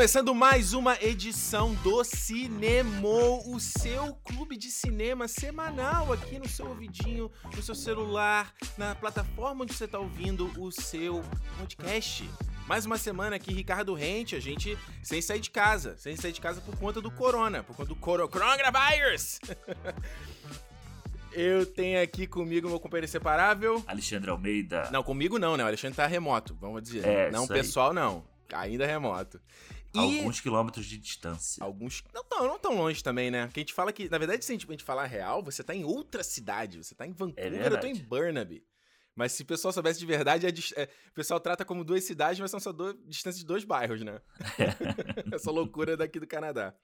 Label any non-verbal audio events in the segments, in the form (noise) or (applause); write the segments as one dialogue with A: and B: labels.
A: Começando mais uma edição do Cinemou, o seu clube de cinema semanal aqui no seu ouvidinho, no seu celular, na plataforma onde você está ouvindo o seu podcast. Mais uma semana aqui, Ricardo Rente, a gente sem sair de casa, sem sair de casa por conta do corona, por conta do coro coronavirus. (laughs) Eu tenho aqui comigo meu companheiro inseparável.
B: Alexandre Almeida.
A: Não, comigo não, né? O Alexandre tá remoto, vamos dizer.
B: É,
A: não pessoal, não. Ainda remoto. E
B: Alguns quilômetros de distância.
A: alguns. Não tão, não tão longe também, né? Que a gente fala que, na verdade, se a gente, a gente falar real, você tá em outra cidade. Você tá em Vancouver, eu tô
B: É
A: em Burnaby. Mas se o pessoal soubesse de verdade, é é, o pessoal trata como duas cidades, mas são só distância de dois bairros, né? (laughs) (laughs) Essa loucura daqui do Canadá.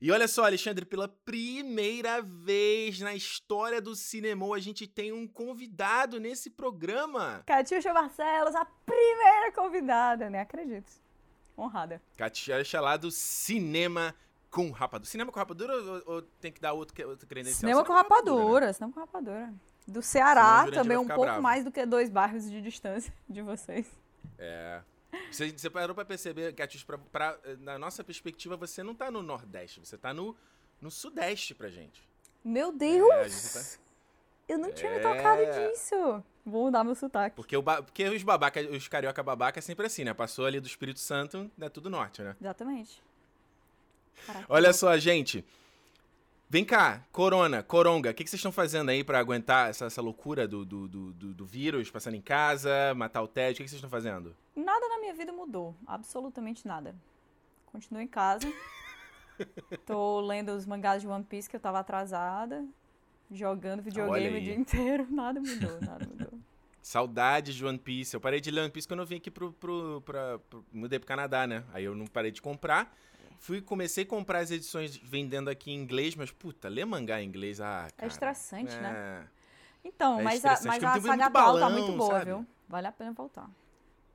A: E olha só, Alexandre, pela primeira vez na história do cinema, a gente tem um convidado nesse programa.
C: Catiuxa Barcelos, a primeira convidada, né? Acredito. Honrada.
A: Katia lá do Cinema com Rapadura. Cinema com Rapadura ou, ou tem que dar outro, outro credencial?
C: Cinema com
A: né?
C: rapadura, cinema com rapadura. Do Ceará, também um pouco
A: bravo.
C: mais do que dois bairros de distância (laughs) de vocês.
A: É. Você, você parou pra perceber, Catius, pra, pra- na nossa perspectiva, você não tá no Nordeste, você tá no, no Sudeste pra gente.
C: Meu
A: É,
C: Deus!
A: gente tá-
C: Eu não tinha me
A: É.
C: tocado disso. Vou mudar meu sotaque.
A: Porque, o ba- porque os babaca, os carioca babaca é sempre assim, né? Passou ali do Espírito Santo, é tudo norte, né?
C: Exatamente. Caraca,
A: Olha só, gente. Vem cá, Corona, Coronga, o que, que vocês estão fazendo aí pra aguentar essa, essa loucura do, do, do, do- do vírus, passando em casa, matar o tédio? O que, que vocês estão fazendo?
C: Nada na minha vida mudou. Absolutamente nada. Continuo em casa. (laughs) Tô lendo os mangás de One Piece que eu tava atrasada. Jogando videogame
A: aí.
C: o dia inteiro. (laughs) Nada mudou, nada mudou. (laughs)
A: Saudades de One Piece. Eu parei de ler One Piece quando eu vim aqui pro, pro, pra, pro- Mudei pro Canadá, né? Aí eu não parei de comprar. Fui, comecei a comprar as edições vendendo aqui em inglês, mas puta, ler mangá em inglês, ah, cara.
C: estressante, né?
A: né?
C: Então,
A: É
C: mas a, mas a saga atual tá
A: balão,
C: muito boa,
A: sabe?
C: viu? Vale a pena voltar.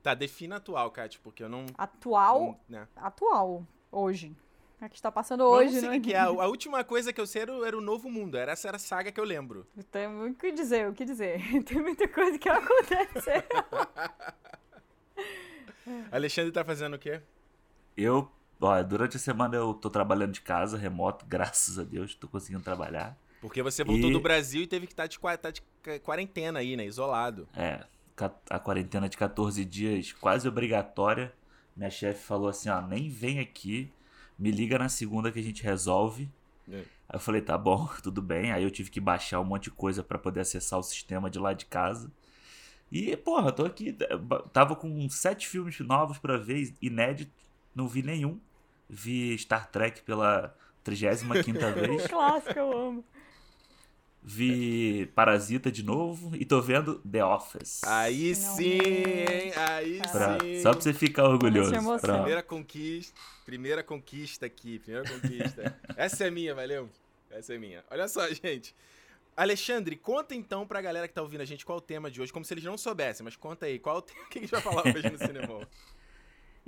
A: Tá, defina atual, Kátia, porque eu não.
C: Atual,
A: não- né?
C: atual, hoje. É que está passando hoje, né?
A: que, que é. (laughs) A, a última coisa que eu sei era, o- era o Novo Mundo. Era essa era a saga que eu lembro.
C: Tem o que dizer, o que dizer. (laughs) Tem muita coisa que (laughs) acontece.
A: Alexandre tá fazendo o quê?
B: Eu, ó, durante a semana eu tô trabalhando de casa, remoto, graças a Deus, tô conseguindo trabalhar.
A: Porque você voltou
B: E-
A: do Brasil e teve que estar de, tá de ca- quarentena aí, né? Isolado.
B: É, a quarentena de 14 dias quase obrigatória. Minha chefe falou assim, ó, nem vem aqui, me liga na segunda que a gente resolve.
A: É.
B: Aí eu falei, tá bom, (laughs) tudo bem. Aí eu tive que baixar um monte de coisa pra poder acessar o sistema de lá de casa. E, porra, tô aqui, eh, tava com sete filmes novos pra ver, inédito, não vi nenhum. Vi Star Trek pela 35ª (laughs) vez.
C: Clássico, eu amo.
B: Vi Parasita de novo e tô vendo The Office.
A: Aí
C: Finalmente.
A: sim, hein? Aí
B: Pra-
A: sim.
B: só pra você ficar orgulhoso.
C: Deixa eu mostrar.
B: Pronto.
A: Primeira conquista. Primeira conquista aqui. Primeira conquista. Essa é minha, valeu? Essa é minha. Olha só, gente. Alexandre, conta então pra galera que tá ouvindo a gente qual o tema de hoje, como se eles não soubessem, mas conta aí, qual o tema que a gente vai falar hoje no (laughs) cinema?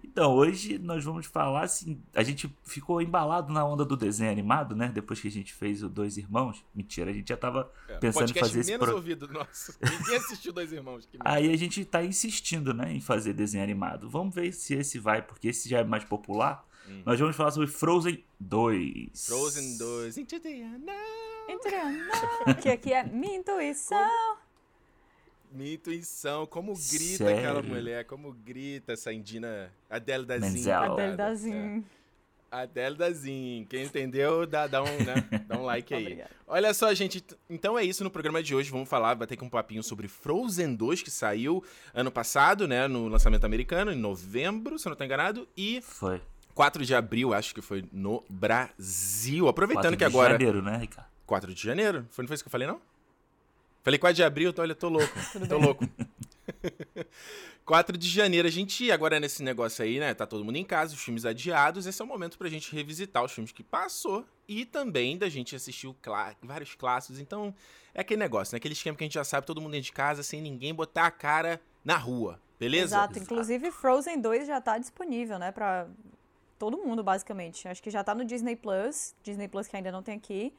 B: Então, hoje nós vamos falar assim. A gente ficou embalado na onda do desenho animado, né? Depois que a gente fez o Dois Irmãos. Mentira, a gente já tava
A: É,
B: pensando em fazer esse
A: menos
B: pro...
A: ouvido nosso. (laughs) Ninguém assistiu Dois Irmãos. Que
B: Aí a gente tá insistindo, né? Em fazer desenho animado. Vamos ver se esse vai, porque esse já é mais popular.
A: Hum.
B: Nós vamos falar sobre Frozen 2.
A: Frozen 2. Into the unknown.
C: Entrando. Que aqui é minha intuição.
A: Minha intuição, como grita
B: Sério?
A: aquela mulher, como grita essa indina Adele Dazin.
C: Adele Dazin.
A: É. Adele Dazin. Quem entendeu, dá, dá, um, né? dá um like aí. Olha só, gente. Então é isso no programa de hoje. Vamos falar, bater com um papinho sobre Frozen 2, que saiu ano passado, né? No lançamento americano, em novembro, se eu não tô enganado. E
B: Foi.
A: 4 de abril, acho que foi no Brasil. Aproveitando
B: 4
A: que
B: de
A: agora.
B: janeiro, né, Ricardo?
A: 4 de janeiro? Foi, não foi isso que eu falei, não? Falei 4 de abril, então olha, tô louco. (laughs)
C: Tudo
A: tô
C: bem.
A: louco. (laughs) 4 de janeiro, a gente agora nesse negócio aí, né? Tá todo mundo em casa, os filmes adiados. Esse é o momento pra gente revisitar os filmes que passou e também da gente assistir clá- vários clássicos. Então, é aquele negócio, né? Aquele esquema que a gente já sabe, todo mundo dentro de casa, sem ninguém botar a cara na rua. Beleza?
C: Exato. Inclusive, Frozen 2 já tá disponível, né? Pra todo mundo, basicamente. Acho que já tá no Disney Plus. Disney Plus que ainda não tem aqui.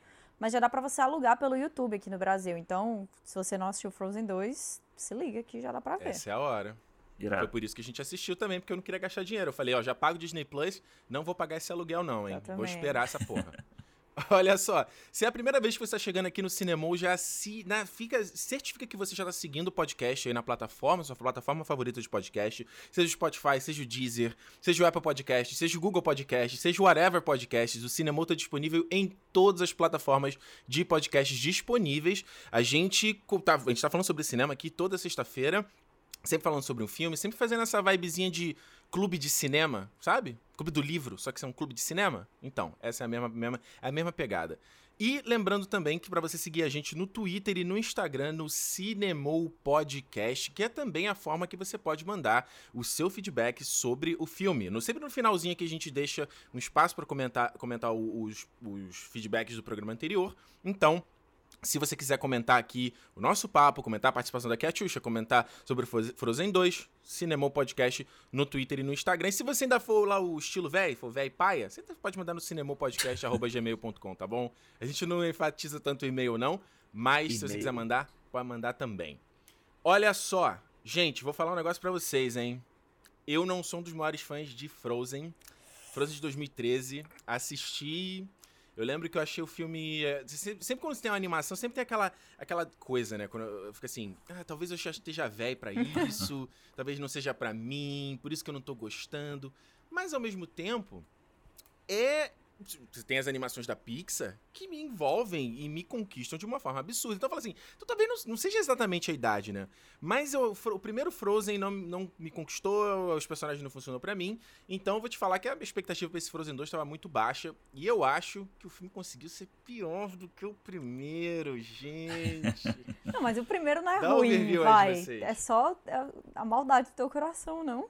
C: Mas já dá pra você alugar pelo YouTube aqui no Brasil. Então, se você não assistiu Frozen 2, se liga que já dá pra ver.
A: Essa é a hora.
B: Irado.
A: Foi por isso que a gente assistiu também, porque eu não queria gastar dinheiro. Eu falei, ó, já pago Disney Plus, não vou pagar esse aluguel não, hein?
C: Eu
A: Vou esperar essa porra. (laughs) (laughs) Olha só, se é a primeira vez que você está chegando aqui no Cinemol, já se, na, fica, certifica que você já está seguindo o podcast aí na plataforma, sua plataforma favorita de podcast, seja o Spotify, seja o Deezer, seja o Apple Podcast, seja o Google Podcast, seja o Whatever Podcasts. O Cinemol está disponível em todas as plataformas de podcasts disponíveis. A gente, tá, gente tá falando sobre cinema aqui toda sexta-feira, sempre falando sobre um filme, sempre fazendo essa vibezinha de clube de cinema, sabe? Clube do livro, só que é um clube de cinema. Então, essa é a mesma, mesma, é a mesma pegada. E lembrando também que para você seguir a gente no Twitter e no Instagram, no Cinemou Podcast, que é também a forma que você pode mandar o seu feedback sobre o filme. No, sempre no finalzinho que a gente deixa um espaço para comentar, comentar os, os feedbacks do programa anterior. Então, se você quiser comentar aqui o nosso papo, comentar a participação da Katiusha, comentar sobre Froze- Frozen 2, Cinemou Podcast no Twitter e no Instagram. E se você ainda for lá o estilo velho, for velho paia, você pode mandar no cinemopodcast.gmail.com, (laughs) tá bom? A gente não enfatiza tanto o e-mail não, mas se você quiser mandar, pode mandar também. Olha só, gente, vou falar um negócio pra vocês, hein? Eu não sou um dos maiores fãs de Frozen. Frozen de 2013. Assisti. Eu lembro que eu achei o filme. é, Sempre, sempre quando você tem uma animação, sempre tem aquela, aquela coisa, né? Quando eu, eu fico assim, ah, talvez eu já esteja velho pra (laughs) isso, talvez não seja pra mim, por isso que eu não tô gostando. Mas ao mesmo tempo, é. Você tem as animações da Pixar que me envolvem e me conquistam de uma forma absurda. Então eu falo assim, então talvez não, não seja exatamente a idade, né? Mas eu- o primeiro Frozen não, não me conquistou, os personagens não funcionou pra mim. Então eu vou te falar que a expectativa pra esse Frozen 2 estava muito baixa. E eu acho que o filme conseguiu ser pior do que o primeiro, gente. (laughs)
C: Não, mas o primeiro não é
A: Dá
C: ruim, vai. É só é, a maldade do teu coração, não?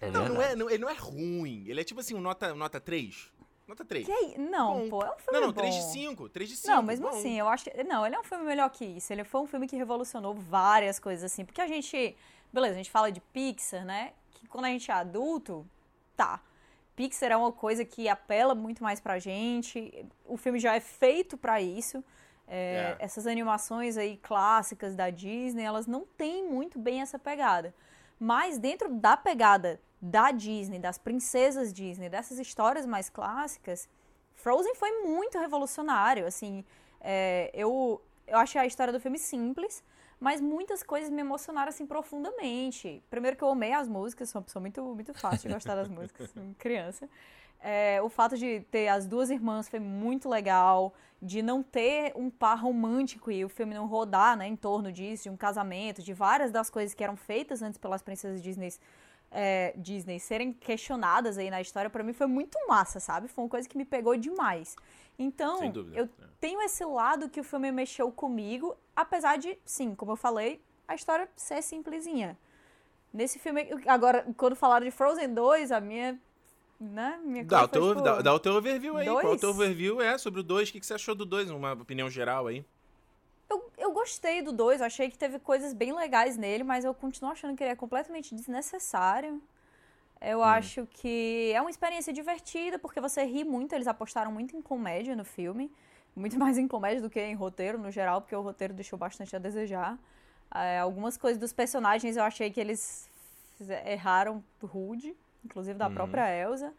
B: É
A: não, não é, não, ele não é ruim. Ele é tipo assim, um nota, nota 3. Nota 3.
C: Que? Não,
A: Bom.
C: pô, é um filme
A: Não, não,
C: bom.
A: 3 de 5. 3 de 5.
C: Não, mesmo
A: bom.
C: assim, eu acho. Não, ele é um filme melhor que isso. Ele foi um filme que revolucionou várias coisas, assim. Porque a gente. Beleza, a gente fala de Pixar, né? Que quando a gente é adulto, tá. Pixar é uma coisa que apela muito mais pra gente. O filme já é feito pra isso. É,
A: É.
C: Essas animações aí clássicas da Disney, elas não têm muito bem essa pegada. Mas dentro da pegada da Disney, das princesas Disney, dessas histórias mais clássicas, Frozen foi muito revolucionário, assim, é, eu, eu achei a história do filme simples, mas muitas coisas me emocionaram, assim, profundamente. Primeiro que eu amei as músicas, sou uma pessoa muito, muito fácil de gostar das músicas, (laughs) criança. É, o fato de ter as duas irmãs foi muito legal, de não ter um par romântico e o filme não rodar, né, em torno disso, de um casamento, de várias das coisas que eram feitas antes pelas princesas Disney é, Disney serem questionadas aí na história, pra mim foi muito massa, sabe? Foi uma coisa que me pegou demais. Então, eu
A: É.
C: tenho esse lado que o filme mexeu comigo, apesar de, sim, como eu falei, a história ser simplesinha. Nesse filme, agora, quando falaram de Frozen 2, a minha, né, minha
A: Dá o, teu,
C: tipo,
A: dá, dá o teu overview aí. Qual o
C: dois?
A: teu overview é sobre o 2? O que, que você achou do 2? Uma opinião geral aí.
C: Eu, eu gostei do 2, achei que teve coisas bem legais nele, mas eu continuo achando que ele é completamente desnecessário. Eu acho que é uma experiência divertida, porque você ri muito, eles apostaram muito em comédia no filme. Muito (laughs) mais em comédia do que em roteiro, no geral, porque o roteiro deixou bastante a desejar. É, algumas coisas dos personagens eu achei que eles erraram rude, inclusive da
A: Uhum.
C: própria Elsa.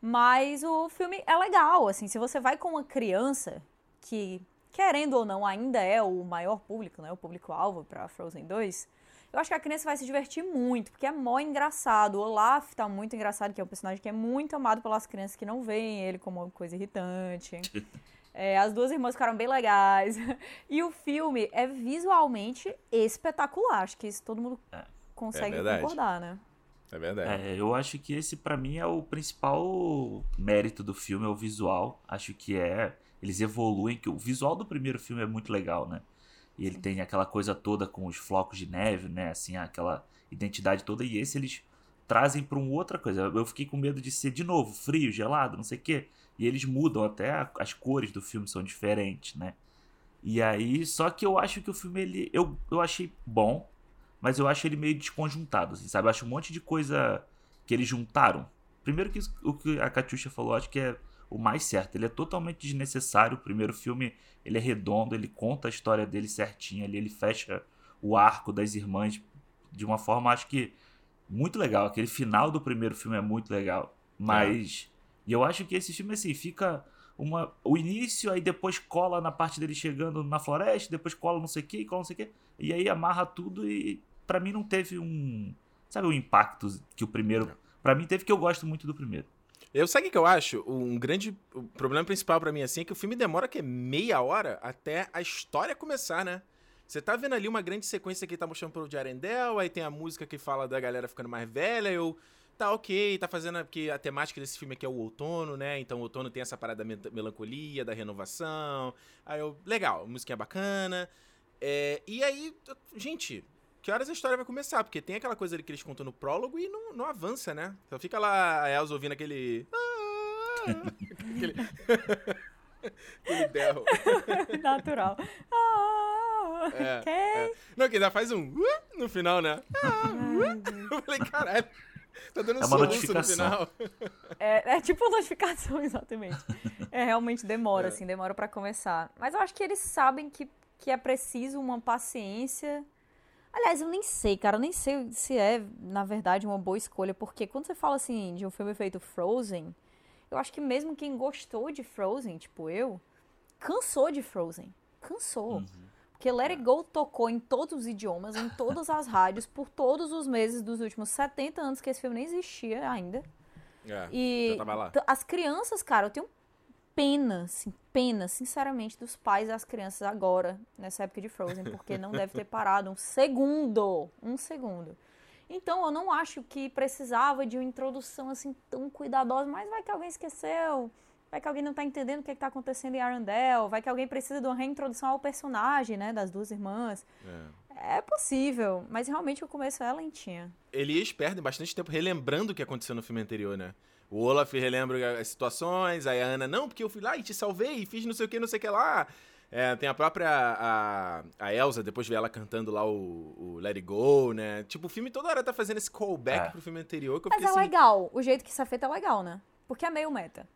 C: Mas o filme é legal, assim, se você vai com uma criança que, querendo ou não, ainda é o maior público, né, o público-alvo para Frozen 2, eu acho que a criança vai se divertir muito, porque é mó engraçado. O Olaf tá muito engraçado, que é um personagem que é muito amado pelas crianças que não veem ele como uma coisa irritante. (laughs) É, as duas irmãs ficaram bem legais. (laughs) E o filme é visualmente espetacular. Acho que isso todo mundo
B: É.
C: consegue
A: verdade.
C: concordar, né?
A: É verdade.
B: É, eu acho que esse pra mim é o principal mérito do filme, é o visual. Acho que é. Eles evoluem, que o visual do primeiro filme é muito legal, né? E ele tem aquela coisa toda com os flocos de neve, né? Assim, aquela identidade toda. E esse eles trazem pra uma outra coisa. Eu fiquei com medo de ser de novo frio, gelado, não sei o quê. E eles mudam até a- as cores do filme são diferentes, né? E aí, só que eu acho que o filme ele eu, eu achei bom, mas eu acho ele meio desconjuntado, assim, sabe? Eu acho um monte de coisa que eles juntaram. Primeiro que o que a Katusha falou, acho que é o mais certo. Ele é totalmente desnecessário. O primeiro filme, ele é redondo, ele conta a história dele certinho ali, ele fecha o arco das irmãs de uma forma, acho que muito legal. Aquele final do primeiro filme é muito legal. Mas. E eu acho que esse filme, assim, fica. Uma, o início, aí depois cola na parte dele chegando na floresta, depois cola não sei o que, cola não sei o que, e aí amarra tudo e para mim não teve um. Sabe, o um impacto que o primeiro. para mim teve que eu gosto muito do primeiro.
A: Eu sabe o que eu acho? Um grande o problema principal para mim assim é que o filme demora que meia hora até a história começar, né? Você tá vendo ali uma grande sequência que tá mostrando pro de Arendelle, aí tem a música que fala da galera ficando mais velha, eu tá ok, tá fazendo porque a temática desse filme aqui é o outono, né? Então o outono tem essa parada da melancolia, da renovação. Aí eu, legal, a música é bacana. É, e aí, gente, que horas a história vai começar? Porque tem aquela coisa ali que eles contam no prólogo e não, não avança, né? Então fica lá a Elsa ouvindo aquele. aquele. (laughs) (laughs) aquele berro. (laughs)
C: Natural.
A: É, é. Não, que ainda faz um uh, no final, né? Eu falei, caralho. Tá dando
B: é uma notificação. no final.
C: É, é tipo notificação, exatamente. É, realmente demora, é. assim, demora para começar. Mas eu acho que eles sabem que, que é preciso uma paciência Aliás, eu nem sei, cara, eu nem sei se é, na verdade, uma boa escolha, porque quando você fala assim de um filme feito Frozen, eu acho que mesmo quem gostou de Frozen, tipo eu, cansou de Frozen. Cansou. Uhum. Porque Let It Go tocou em todos os idiomas, em todas as rádios, por todos os meses dos últimos 70 anos que esse filme nem existia ainda.
A: É,
C: e as crianças, cara, eu tenho pena, assim, pena, sinceramente, dos pais das crianças agora, nessa época de Frozen, porque não deve ter parado um segundo, um segundo. Então, eu não acho que precisava de uma introdução assim tão cuidadosa, mas vai que alguém esqueceu, vai que alguém não tá entendendo o que, é está acontecendo em Arendelle, vai que alguém precisa de uma reintrodução ao personagem, né, das duas irmãs. É. é possível, mas realmente o começo é lentinha.
A: Eles perdem bastante tempo relembrando o que aconteceu no filme anterior, né? O Olaf relembra as situações, aí a Ana, não, porque eu fui lá e te salvei, fiz não sei o que, não sei o que lá. É, tem a própria a, a Elsa, depois vê ela cantando lá o, o, Let It Go, né? Tipo, o filme toda hora tá fazendo esse callback é. pro filme anterior. Que eu
C: Mas é
A: assim,
C: legal, o jeito que isso é feito é legal, né? Porque é meio meta.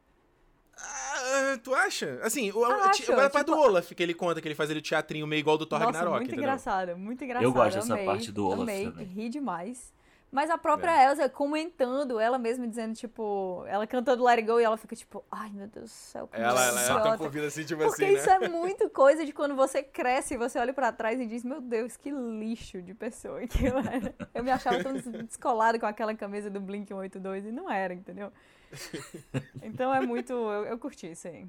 A: Ah, tu acha? Assim, o, Acho, agora a parte tipo... do Olaf, que ele conta que ele faz ele teatrinho meio igual do Thor
C: Nossa,
A: Ragnarok,
C: muito
A: entendeu?
C: engraçado, muito engraçado.
B: Eu gosto dessa parte do Olaf
C: amei,
B: também.
C: ri demais. Mas a própria é. Elsa comentando, ela mesma dizendo, tipo, ela cantando Let It Go e ela fica tipo, ai meu Deus do céu, como
A: ela, ela, ela tá convida assim, tipo
C: Porque
A: assim,
C: isso
A: né?
C: é muito coisa de quando você cresce e você olha para trás e diz, meu Deus, que lixo de pessoa que eu era. (laughs) Eu me achava tão descolado com aquela camisa do Blink 182 e não era, entendeu? (laughs) Então é muito, eu, eu curti isso aí.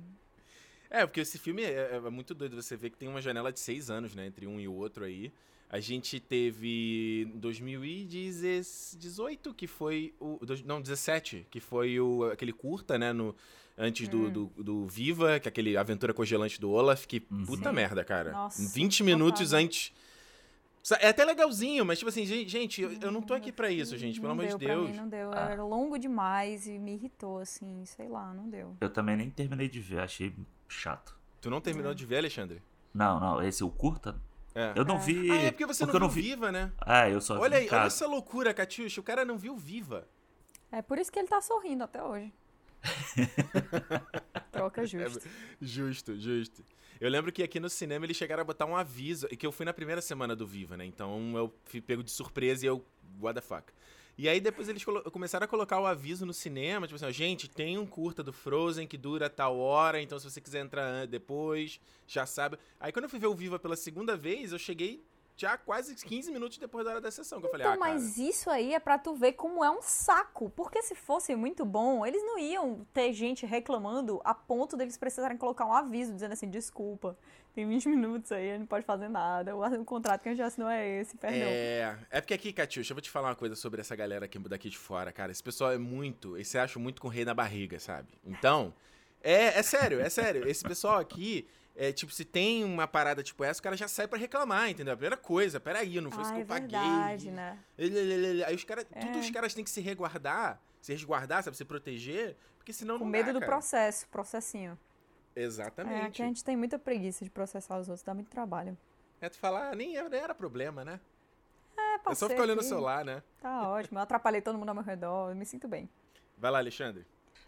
A: É, porque esse filme é, é muito doido você ver que tem uma janela de seis anos, né, entre um e o outro aí. A gente teve 2018, que foi o. Não, 17, que foi o, aquele curta, né? No, antes do, hum. do, do, Viva, que é aquele Aventura Congelante do Olaf, que uhum. puta Sim. merda, cara. Nossa, 20 minutos antes. É até legalzinho, mas tipo assim, gente, eu, eu não tô aqui para isso, gente, pelo amor de Deus.
C: Mim, não deu, ah. era longo demais e me irritou, assim, sei lá, não deu.
B: Eu também nem terminei de ver, achei chato.
A: Tu não terminou é. de ver, Alexandre?
B: Não, não, esse o curta
A: é.
B: Eu não vi.
A: Ah, é porque você
B: porque
A: não
B: viu
A: vi... Viva, né?
B: É, eu só
A: olha
B: vi.
A: Aí, olha essa loucura, Catiuxa. O cara não viu Viva.
C: É por isso que ele tá sorrindo até hoje. (laughs) Troca justo. É,
A: justo, justo. Eu lembro que aqui no cinema eles chegaram a botar um aviso, e que eu fui na primeira semana do Viva, né? Então eu fui pego de surpresa e eu. What the fuck? E aí depois eles começaram a colocar o aviso no cinema, tipo assim, gente, tem um curta do Frozen que dura tal hora, então se você quiser entrar depois, já sabe. Aí quando eu fui ver o Viva pela segunda vez, eu cheguei já quase 15 minutos depois da hora da sessão. Que eu falei,
C: então,
A: ah,
C: mas isso aí é pra tu ver como é um saco. Porque se fosse muito bom, eles não iam ter gente reclamando a ponto deles precisarem colocar um aviso dizendo assim, desculpa, tem 20 minutos aí, não pode fazer nada. O, contrato que a gente assinou é esse, perdão.
A: É, é porque aqui, Catiuxa, eu vou te falar uma coisa sobre essa galera aqui daqui de fora, cara. Esse pessoal é muito, esse acha muito com o rei na barriga, sabe? Então, é, é sério, é sério. Esse pessoal aqui, é, tipo, se tem uma parada tipo essa, o cara já sai para reclamar, entendeu? A primeira coisa, peraí, não foi isso que eu é paguei.
C: Verdade, né?
A: Aí os caras, é. tudo os caras têm que se resguardar, se resguardar, sabe, se proteger, porque senão
C: Com
A: não
C: medo
A: dá,
C: do
A: cara.
C: processo, processinho.
A: Exatamente. É,
C: aqui a gente tem muita preguiça de processar os outros, dá muito trabalho.
A: É tu falar, nem era, nem era problema, né?
C: É,
A: É só ficar olhando o celular, né?
C: Tá ótimo, eu atrapalhei todo mundo ao meu redor, eu me sinto bem.
A: Vai lá, Alexandre.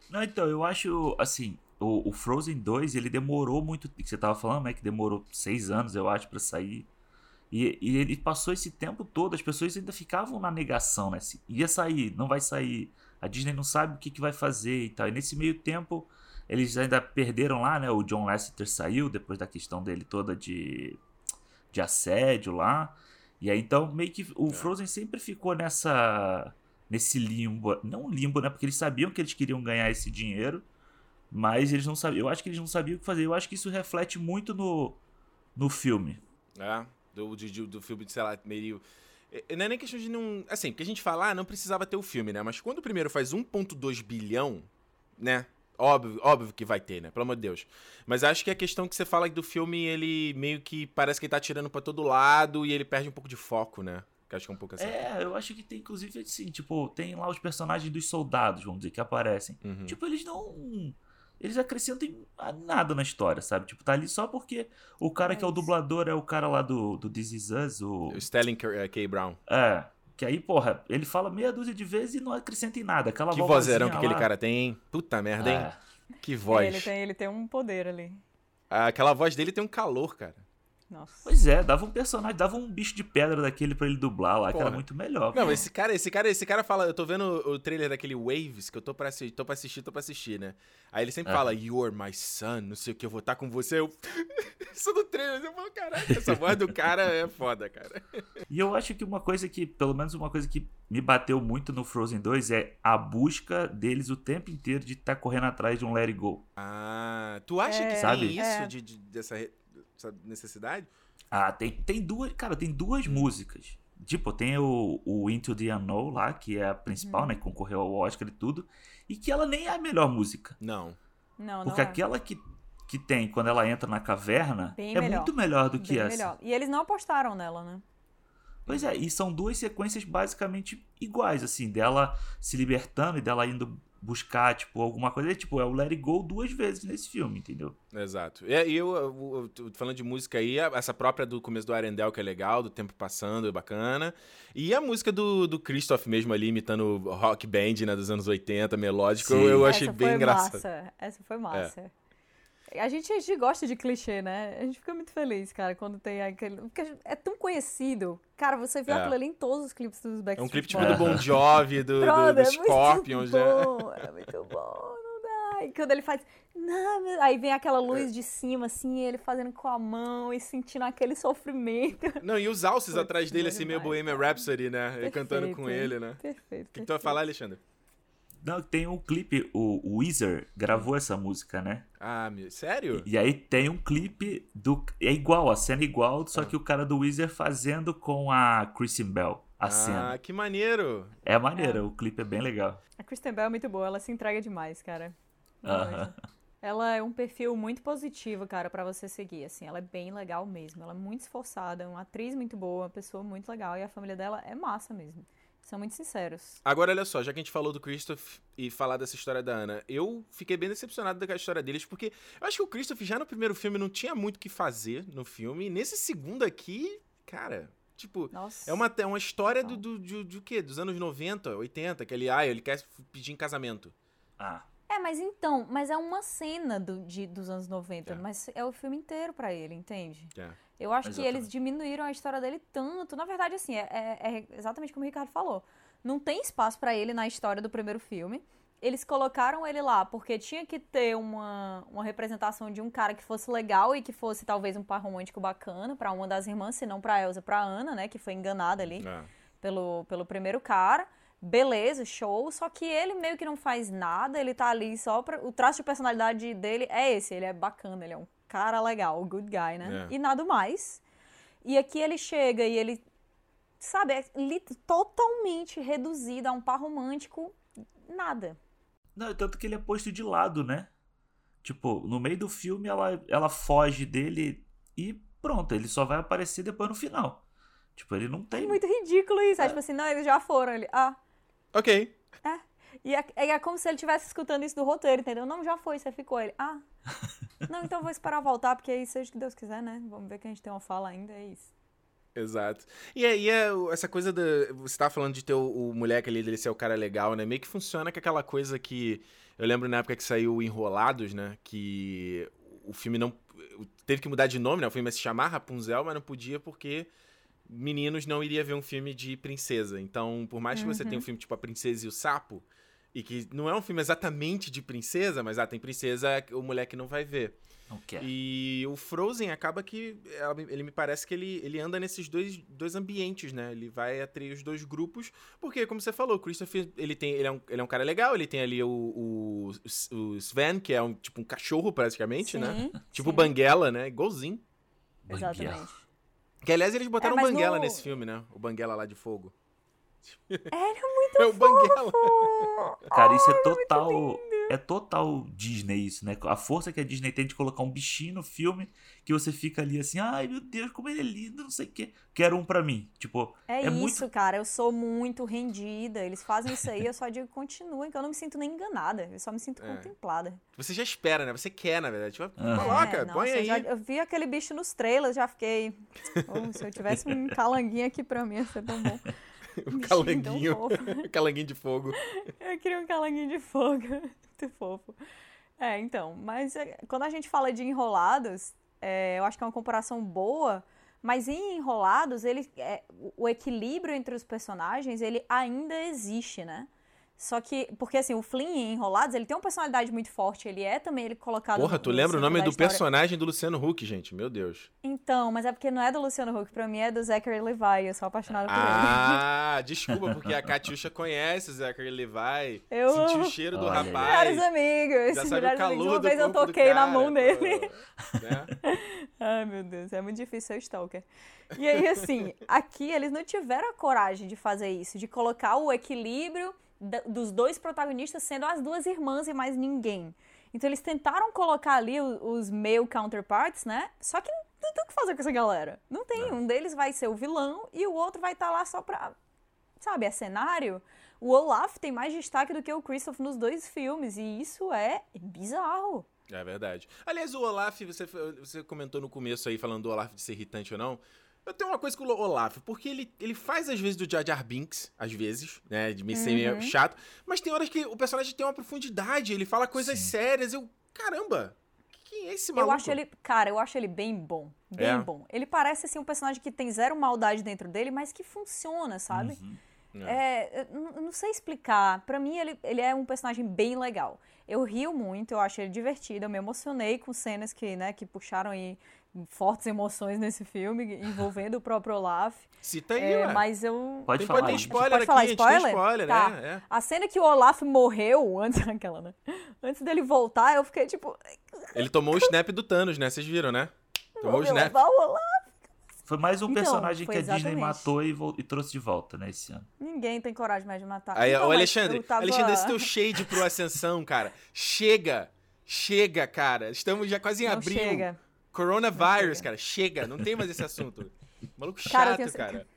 B: Não, então, eu acho, assim, o, o Frozen 2, ele demorou muito, que você tava falando, né, que demorou seis anos, eu acho, para sair. E, e, ele passou esse tempo todo, as pessoas ainda ficavam na negação, né? Se ia sair, não vai sair. A Disney não sabe o que, que vai fazer e tal. E nesse meio tempo, eles ainda perderam lá, né? O John Lasseter saiu depois da questão dele toda de, de assédio lá. E aí então meio que o é. Frozen sempre ficou nessa nesse limbo, não limbo, né? Porque eles sabiam que eles queriam ganhar esse dinheiro, mas eles não sabiam. Eu acho que eles não sabiam o que fazer. Eu acho que isso reflete muito no, no filme.
A: É, do, do, do filme, sei lá, meio. É, é, não é nem questão de não. Assim, porque a gente fala, ah, não precisava ter o filme, né? Mas quando o primeiro faz 1,2 bilhão, né? Óbvio, óbvio que vai ter, né? Pelo amor de Deus. Mas acho que a questão que você fala do filme, ele meio que parece que ele tá tirando para todo lado e ele perde um pouco de foco, né? Que acho que é um pouco assim.
B: É, eu acho que tem, inclusive, assim, tipo, tem lá os personagens dos soldados, vamos dizer, que aparecem. Uhum. Tipo, eles não. Eles acrescentam nada na história, sabe? Tipo, tá ali só porque o cara é que é o dublador é o cara lá do, do This Is Us, o.
A: O Stelling K. Brown.
B: É. Que aí, porra, ele fala meia dúzia de vezes e não acrescenta em nada. Aquela
A: que vozerão que aquele cara tem, hein? Puta merda, hein? É. Que voz.
C: Ele tem, ele tem um poder ali.
A: Aquela voz dele tem um calor, cara.
C: Nossa.
B: Pois é, dava um personagem, dava um bicho de pedra daquele para ele dublar lá, Porra. que era muito melhor.
A: Não, esse cara, esse cara, esse cara fala, eu tô vendo o trailer daquele Waves, que eu tô pra assistir, tô pra assistir, tô pra assistir, né? Aí ele sempre é. fala, You're my son, não sei o que, eu vou estar tá com você. Eu. (laughs) Isso do trailer, eu falo, caralho, essa voz do cara é foda, cara. (laughs)
B: E eu acho que uma coisa que, pelo menos uma coisa que me bateu muito no Frozen 2 é a busca deles o tempo inteiro de estar tá correndo atrás de um Let It Go.
A: Ah, tu acha é, que sabe isso, é. de, de, dessa, dessa necessidade?
B: Ah, tem, tem duas. Cara, tem duas músicas. Tipo, tem o, o Into the Unknown lá, que é a principal, hum. né? Que concorreu ao Oscar e tudo. E que ela nem é a melhor música.
A: Não.
C: Não,
B: Porque
C: não
B: é. aquela que, que tem quando ela entra na caverna Bem é melhor. muito melhor do que Bem essa. Melhor.
C: E eles não apostaram nela, né?
B: Pois é, e são duas sequências basicamente iguais, assim, dela se libertando e dela indo buscar, tipo, alguma coisa. É, tipo, é o Let It Go duas vezes nesse filme, entendeu?
A: Exato. E, e eu, eu, eu, falando de música aí, essa própria do começo do Arendelle, que é legal, do tempo passando, é bacana. E a música do, do Christoph mesmo ali, imitando rock band, né, dos anos 80, melódico, Sim. eu, achei bem engraçado.
C: Massa. Essa foi massa. É. A gente, a gente gosta de clichê, né? A gente fica muito feliz, cara, quando tem aquele. Porque é tão conhecido. Cara, você vê é. aquilo ali em todos os clipes dos Backstreet
A: É um clipe tipo do Bon Jovi, do, do, do é Scorpions,
C: né? É muito bom, não dá. E quando ele faz. Não, aí vem aquela luz é. de cima, assim, ele fazendo com a mão e sentindo aquele sofrimento. (laughs)
A: Não, e os alces atrás dele, assim, meio Bohemian Rhapsody, né? Perfeito, cantando com ele, né?
C: Perfeito. O
A: que, que tu vai falar, Alexandre?
B: Não, tem um clipe, o Weezer gravou essa música, né?
A: Ah, meu, sério?
B: E, e, aí tem um clipe do. É igual, a cena é igual, só ah. que o cara do Weezer fazendo com a Kristen Bell. A
A: ah,
B: cena.
A: que maneiro!
B: É maneiro, é. o clipe é bem legal.
C: A Kristen Bell é muito boa, ela se entrega demais, cara. Uh
B: -huh.
C: Ela é um perfil muito positivo, cara, para você seguir, assim. Ela é bem legal mesmo. Ela é muito esforçada, uma atriz muito boa, uma pessoa muito legal. E a família dela é massa mesmo. São muito sinceros.
A: Agora, olha só, já que a gente falou do Christoph e falar dessa história da Ana, eu fiquei bem decepcionado com a história deles, porque eu acho que o Christoph já no primeiro filme não tinha muito o que fazer no filme. E nesse segundo aqui, cara, tipo,
C: Nossa.
A: é uma, é uma história do, do, do, do, quê? Dos anos 90, 80, que ele, ah, ele quer pedir em casamento.
B: Ah.
C: É, mas então, mas é uma cena do, de, dos anos 90, é. mas é o filme inteiro para ele, entende?
A: É.
C: Eu acho exatamente. que eles diminuíram a história dele tanto. Na verdade, assim, é, é, é exatamente como o Ricardo falou. Não tem espaço para ele na história do primeiro filme. Eles colocaram ele lá porque tinha que ter uma, uma representação de um cara que fosse legal e que fosse talvez um par romântico bacana para uma das irmãs, se não pra Elsa, pra Ana, né? Que foi enganada ali é. pelo, pelo primeiro cara beleza, show, só que ele meio que não faz nada, ele tá ali só pra. O traço de personalidade dele é esse, ele é bacana, ele é um cara legal, good guy, né? É. E nada mais. E aqui ele chega e ele, sabe, é totalmente reduzido a um par romântico, nada.
B: Não, tanto que ele é posto de lado, né? Tipo, no meio do filme ela, ela foge dele e pronto, ele só vai aparecer depois no final. Tipo, ele não tem.
C: É muito ridículo isso. É. é tipo assim, não, eles já foram. Ele, ah.
A: Ok.
C: É. E é, é, como se ele estivesse escutando isso do roteiro, entendeu? Não, já foi, você ficou. Ele, ah. (laughs) Não, então vou esperar voltar, porque aí seja o que Deus quiser, né? Vamos ver que a gente tem uma fala ainda, é isso.
A: Exato. E aí, é, essa coisa da. Você tava falando de ter o, o moleque ali, dele ser o cara legal, né? Meio que funciona com aquela coisa que. Eu lembro na época que saiu Enrolados, né? Que o filme não. Teve que mudar de nome, né? O filme ia se chamar Rapunzel, mas não podia porque meninos não iria ver um filme de princesa. Então, por mais que você
C: Uhum.
A: tenha um filme tipo A Princesa e o Sapo, e que não é um filme exatamente de princesa, mas ah, tem princesa, o moleque não vai ver.
B: Não quer.
A: E o Frozen acaba que ela- ele me parece que ele, ele anda nesses dois, dois ambientes, né? Ele vai atrair os dois grupos, porque como você falou, o Christopher, ele tem ele é um, ele é um cara legal, ele tem ali o, o, o Sven, que é um tipo um cachorro praticamente, né?
C: Sim,
A: Tipo
C: sim,
A: Banguela, né? Igualzinho.
B: Banguela.
C: Exatamente.
A: Que aliás eles botaram
C: É,
A: Banguela
C: no-
A: nesse filme, né? O Banguela lá de fogo.
C: Ele é muito
A: É o Banguela.
B: Cara, isso é total. É total Disney isso, né? A força que a Disney tem de colocar um bichinho no filme que você fica ali assim, ai meu Deus, como ele é lindo, não sei o quê. Quero um pra mim. Tipo,
C: É,
B: É
C: isso,
B: muito-
C: cara. Eu sou muito rendida. Eles fazem isso aí, eu só digo continuem, que eu não me sinto nem enganada. Eu só me sinto
A: É.
C: contemplada.
A: Você já espera, né? Você quer, na verdade. Tipo, coloca,
C: É,
A: põe
C: eu
A: aí.
C: já- eu vi aquele bicho nos trailers, já fiquei. Oh, se eu tivesse um (laughs) calanguinho aqui pra mim, ia ser tão bom. (laughs)
A: O
C: bichinho
A: calanguinho.
C: tão fofo. (laughs)
A: o calanguinho de fogo. (laughs)
C: Eu queria um calanguinho de fogo. Muito fofo. É, então, mas é, quando a gente fala de enrolados, é, eu acho que é uma comparação boa, mas em enrolados, ele, é, o- o equilíbrio entre os personagens, ele ainda existe, né? Só que, porque assim, o Flynn em Enrolados, ele tem uma personalidade muito forte, ele é também ele colocado
A: Porra,
C: no-
A: tu
C: no
A: lembra o nome do
C: história.
A: personagem do Luciano Huck, gente? Meu Deus.
C: Então, mas é porque não é do Luciano Huck, pra mim é do Zachary Levi, eu sou apaixonada por ele.
A: Ah, desculpa, porque a Catiuxa conhece o Zachary Levi. (laughs)
C: Eu
A: sentiu o cheiro do
B: Olha
A: rapaz.
C: Melhores amigos,
A: Já sabe o
C: melhores amigos.
A: calor
C: Uma
A: do
C: vez eu toquei na
A: cara,
C: mão
A: pô,
C: dele.
A: né? (laughs)
C: Ai, meu Deus, é muito difícil ser stalker. E aí, assim, aqui eles não tiveram a coragem de fazer isso, de colocar o equilíbrio dos dois protagonistas sendo as duas irmãs e mais ninguém. Então eles tentaram colocar ali o- os male counterparts, né? Só que não, não tem o que fazer com essa galera. Não tem. Um deles vai ser o vilão e o outro vai estar lá só pra. Sabe, é cenário. O Olaf tem mais destaque do que o Christoph nos dois filmes. E isso é bizarro.
A: É verdade. Aliás, o Olaf, você, você comentou no começo aí, falando do Olaf de ser irritante ou não. Eu tenho uma coisa com o Olaf, porque ele, ele faz às vezes do Jar Jar Binks, às vezes, né, de me ser meio
C: Uhum.
A: chato, mas tem horas que o personagem tem uma profundidade, ele fala coisas
B: Sim.
A: sérias, eu, caramba, quem é esse maluco?
C: Eu acho ele, cara, eu acho ele bem bom. Bem
A: É?
C: bom. Ele parece assim um personagem que tem zero maldade dentro dele, mas que funciona, sabe?
B: Uhum.
C: É, eu não sei explicar. Pra mim, ele, ele é um personagem bem legal. Eu rio muito, eu acho ele divertido, eu me emocionei com cenas que, né, que puxaram aí fortes emoções nesse filme, envolvendo o próprio Olaf.
A: Cita aí,
C: É,
A: ué.
C: mas eu.
B: Pode
A: Tem,
B: falar.
A: pode ter
B: gente.
A: spoiler
C: Pode
A: aqui,
C: falar
A: a gente tem
C: spoiler?
A: spoiler,
C: Tá.
A: né? É.
C: A cena que o Olaf morreu, antes (laughs) daquela, né? Antes dele voltar, eu fiquei tipo.
A: Ele tomou o snap do Thanos, né? Vocês viram, né? Tomou o snap.
C: levar o Olaf.
B: Foi mais um
C: Então,
B: personagem que a Disney
C: exatamente.
B: matou e, e trouxe de volta, né, esse ano.
C: Ninguém tem coragem mais de matar.
A: Aí,
C: Então,
A: Alexandre,
C: tava-
A: Alexandre, esse teu shade pro Ascensão, cara. Chega! Chega, cara. Estamos já quase em
C: Não
A: abril.
C: chega.
A: Coronavirus, cara. Chega, não tem mais esse assunto. Maluco
C: Cara,
A: chato,
C: tenho-
A: cara.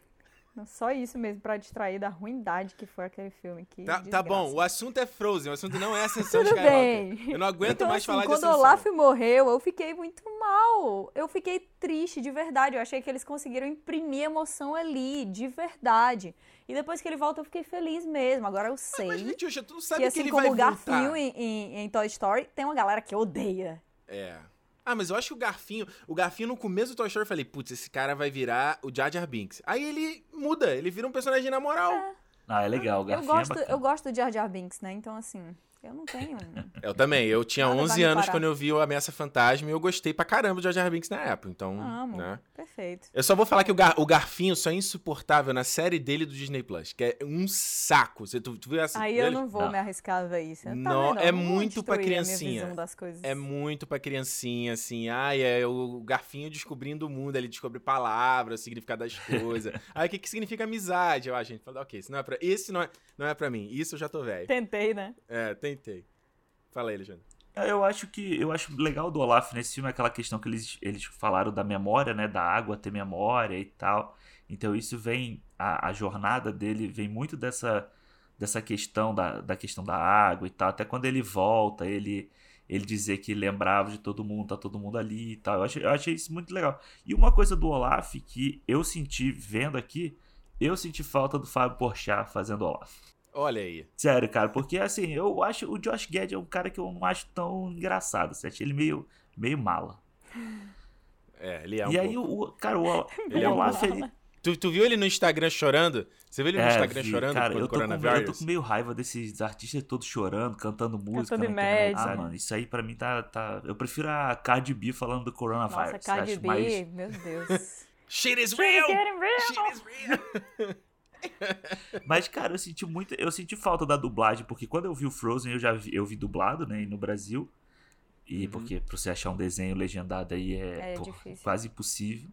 C: Só isso mesmo pra distrair da ruindade que foi aquele filme. Que
A: Tá, tá bom, o assunto é Frozen, o assunto não é (laughs) Ascensão
C: Tudo
A: Skywalker.
C: bem.
A: Eu não aguento
C: Então,
A: mais
C: assim,
A: falar de
C: quando o
A: Ascensão.
C: Olaf morreu, eu fiquei muito mal. Eu fiquei triste, de verdade. Eu achei que eles conseguiram imprimir emoção ali, de verdade. E depois que ele volta, eu fiquei feliz mesmo. Agora eu sei
A: Mas, Vitiuxa, tu não
C: que,
A: sabe que,
C: assim
A: ele
C: como
A: vai voltar.
C: em, em- em Toy Story, tem uma galera que odeia.
A: É. Ah, mas eu acho que o Garfinho... O Garfinho, no começo do Toy Story, eu falei, putz, esse cara vai virar o Jar Jar Binks. Aí ele muda, ele vira um personagem na moral.
B: Ah, é legal, o
C: Eu
B: Garfinho
C: gosto,
B: é
C: eu gosto do Jar Jar Binks, né? Então, assim, eu não tenho...
A: Eu também. Eu tinha
C: Nada vai
A: 11
C: me
A: anos
C: parar.
A: quando eu vi o Ameaça Fantasma e eu gostei pra caramba do Jar Jar Binks na época. Então,
C: Amo.
A: né?
C: Perfeito.
A: Eu só vou falar que o, Gar- o Garfinho só é insuportável na série dele do Disney Plus, que é um saco. Você tu, tu viu essa?
C: Aí eu
A: dele?
C: não vou
B: Não.
C: me arriscar a ver isso.
A: Não, é
C: Eu
A: muito pra
C: a
A: criancinha.
C: visão das coisas.
A: É muito pra criancinha, assim. Ai, é o Garfinho descobrindo o mundo, ele descobre palavras, o significado das coisas. (laughs) Aí o que, que significa amizade? Eu acho, gente. Fala, ok, isso não é pra, esse não é, não é pra mim. Isso eu já tô velho.
C: Tentei, né?
A: É, tentei. Fala aí, Alexandre.
B: É, Eu acho que eu acho legal do Olaf nesse filme aquela questão que eles, eles falaram da memória, né? Da água ter memória e tal. Então isso vem. A, a jornada dele vem muito dessa, dessa questão da, da questão da água e tal. Até quando ele volta, ele, ele dizer que lembrava de todo mundo, tá todo mundo ali e tal. Eu achei, eu achei isso muito legal. E uma coisa do Olaf que eu senti vendo aqui, eu senti falta do Fábio Porchat fazendo Olaf.
A: Olha aí.
B: Sério, cara, porque assim, eu acho o Josh Gad é um cara que eu não acho tão engraçado, você acha ele meio, meio mala.
A: É, ele é um
B: e aí,
A: pouco.
B: o, o- cara, o, (laughs)
A: Ele é
B: o
A: um
B: Olaf, ele,
A: Tu, tu viu ele no Instagram chorando? Você viu ele no
B: É,
A: Instagram
B: vi.
A: chorando
B: Cara, eu tô, com, eu tô com meio raiva desses artistas todos chorando, cantando música
C: Cantando
B: na internet,
C: Imagine.
B: Ah, mano, isso aí pra mim tá, tá... Eu prefiro a Cardi B falando do coronavírus.
C: Nossa, Cardi B,
B: mais-
C: meu Deus. (laughs)
A: Shit is real! Shit is real! (laughs) (laughs)
B: Mas, cara, eu senti muito. Eu senti falta da dublagem, porque quando eu vi o Frozen, eu já vi, eu vi dublado, né? No Brasil. E
A: Uhum.
B: porque pra você achar um desenho legendado aí é,
C: É
B: pô, quase impossível.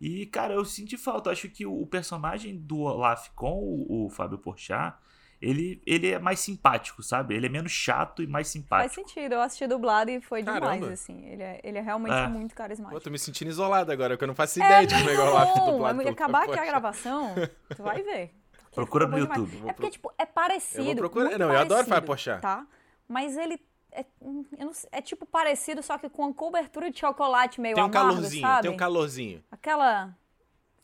B: E, cara, eu senti falta. Eu acho que o, o personagem do Olaf com o, o Fábio Porchat, ele, ele é mais simpático, sabe? Ele é menos chato e mais
C: Faz
B: simpático.
C: sentido, eu assisti dublado e foi demais,
A: Caramba.
C: assim. Ele é, ele é realmente
B: É.
C: muito
A: Pô,
C: carismático.
A: tô me sentindo isolado agora, porque eu não faço ideia de como é que é o dublado pelo
C: acabar aqui a gravação, tu vai ver. (laughs)
B: Procura no
C: bom demais.
B: YouTube.
C: É porque, tipo, é parecido.
A: Eu vou procurar-
C: muito
A: não, eu adoro
C: parecido,
A: Fábio Porchat.
C: Tá? Mas ele é, eu não sei, é tipo parecido, só que com a cobertura de chocolate meio
A: Tem um
C: amargo,
A: calorzinho,
C: sabe?
A: tem um calorzinho.
C: Aquela...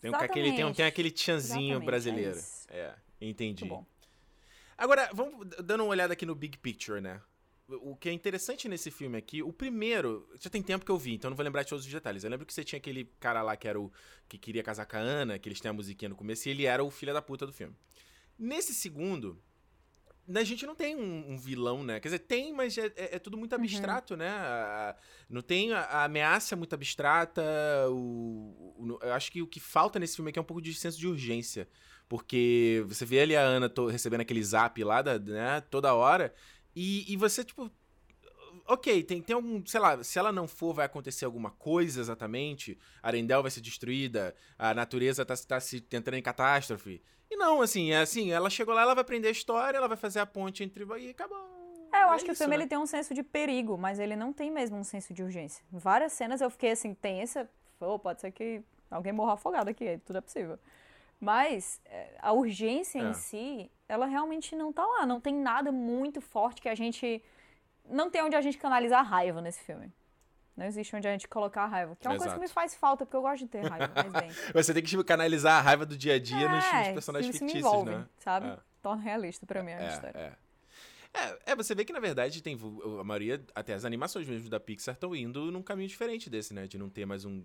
A: Tem, um, aquele, tem, um- tem aquele tchanzinho
C: Exatamente, é
A: brasileiro.
C: isso.
A: É, entendi. Agora, vamos dando uma olhada aqui no Big Picture, né? O que é interessante nesse filme aqui, o primeiro, já tem tempo que eu vi, então não vou lembrar de todos os detalhes. Eu lembro que você tinha aquele cara lá que era o que queria casar com a Ana, que eles têm a musiquinha no começo, e ele era o filho da puta do filme. Nesse segundo, né, a gente não tem um, um vilão, né? Quer dizer, tem, mas é, é- é tudo muito abstrato, né? A- não tem a, a ameaça muito abstrata. O, o- eu acho que o que falta nesse filme aqui é um pouco de senso de urgência. Porque você vê ali a Ana recebendo aquele zap lá, da, né, toda hora, e, e você, tipo. Ok, tem, tem algum. Sei lá, se ela não for, vai acontecer alguma coisa exatamente. A Arendelle vai ser destruída, a natureza tá, tá se tentando em catástrofe. E não, assim, é assim, ela chegou lá, ela vai aprender a história, ela vai fazer a ponte entre. E acabou.
C: É, eu acho que o
A: isso,
C: filme
A: né?
C: ele tem um senso de perigo, mas ele não tem mesmo um senso de urgência. Várias cenas eu fiquei assim, tensa. Pô, pode ser que alguém morra afogado aqui, tudo é possível. Mas é, a urgência
A: É.
C: em si, ela realmente não tá lá. Não tem nada muito forte que a gente. Não tem onde a gente canalizar a raiva nesse filme. Não existe onde a gente colocar a raiva. Que é uma coisa que
A: Exato.
C: me faz falta, porque eu gosto de ter raiva, mas bem. (laughs)
A: Você tem que tipo, canalizar a raiva do dia a dia nos, nos
C: é,
A: personagens
C: isso me
A: fictícios,
C: envolve,
A: né?
C: sabe?
A: É.
C: Torna realista pra mim a história.
A: É, é. É, é, você vê que na verdade tem a maioria, até as animações mesmo da Pixar estão indo num caminho diferente desse, né? De não ter mais um.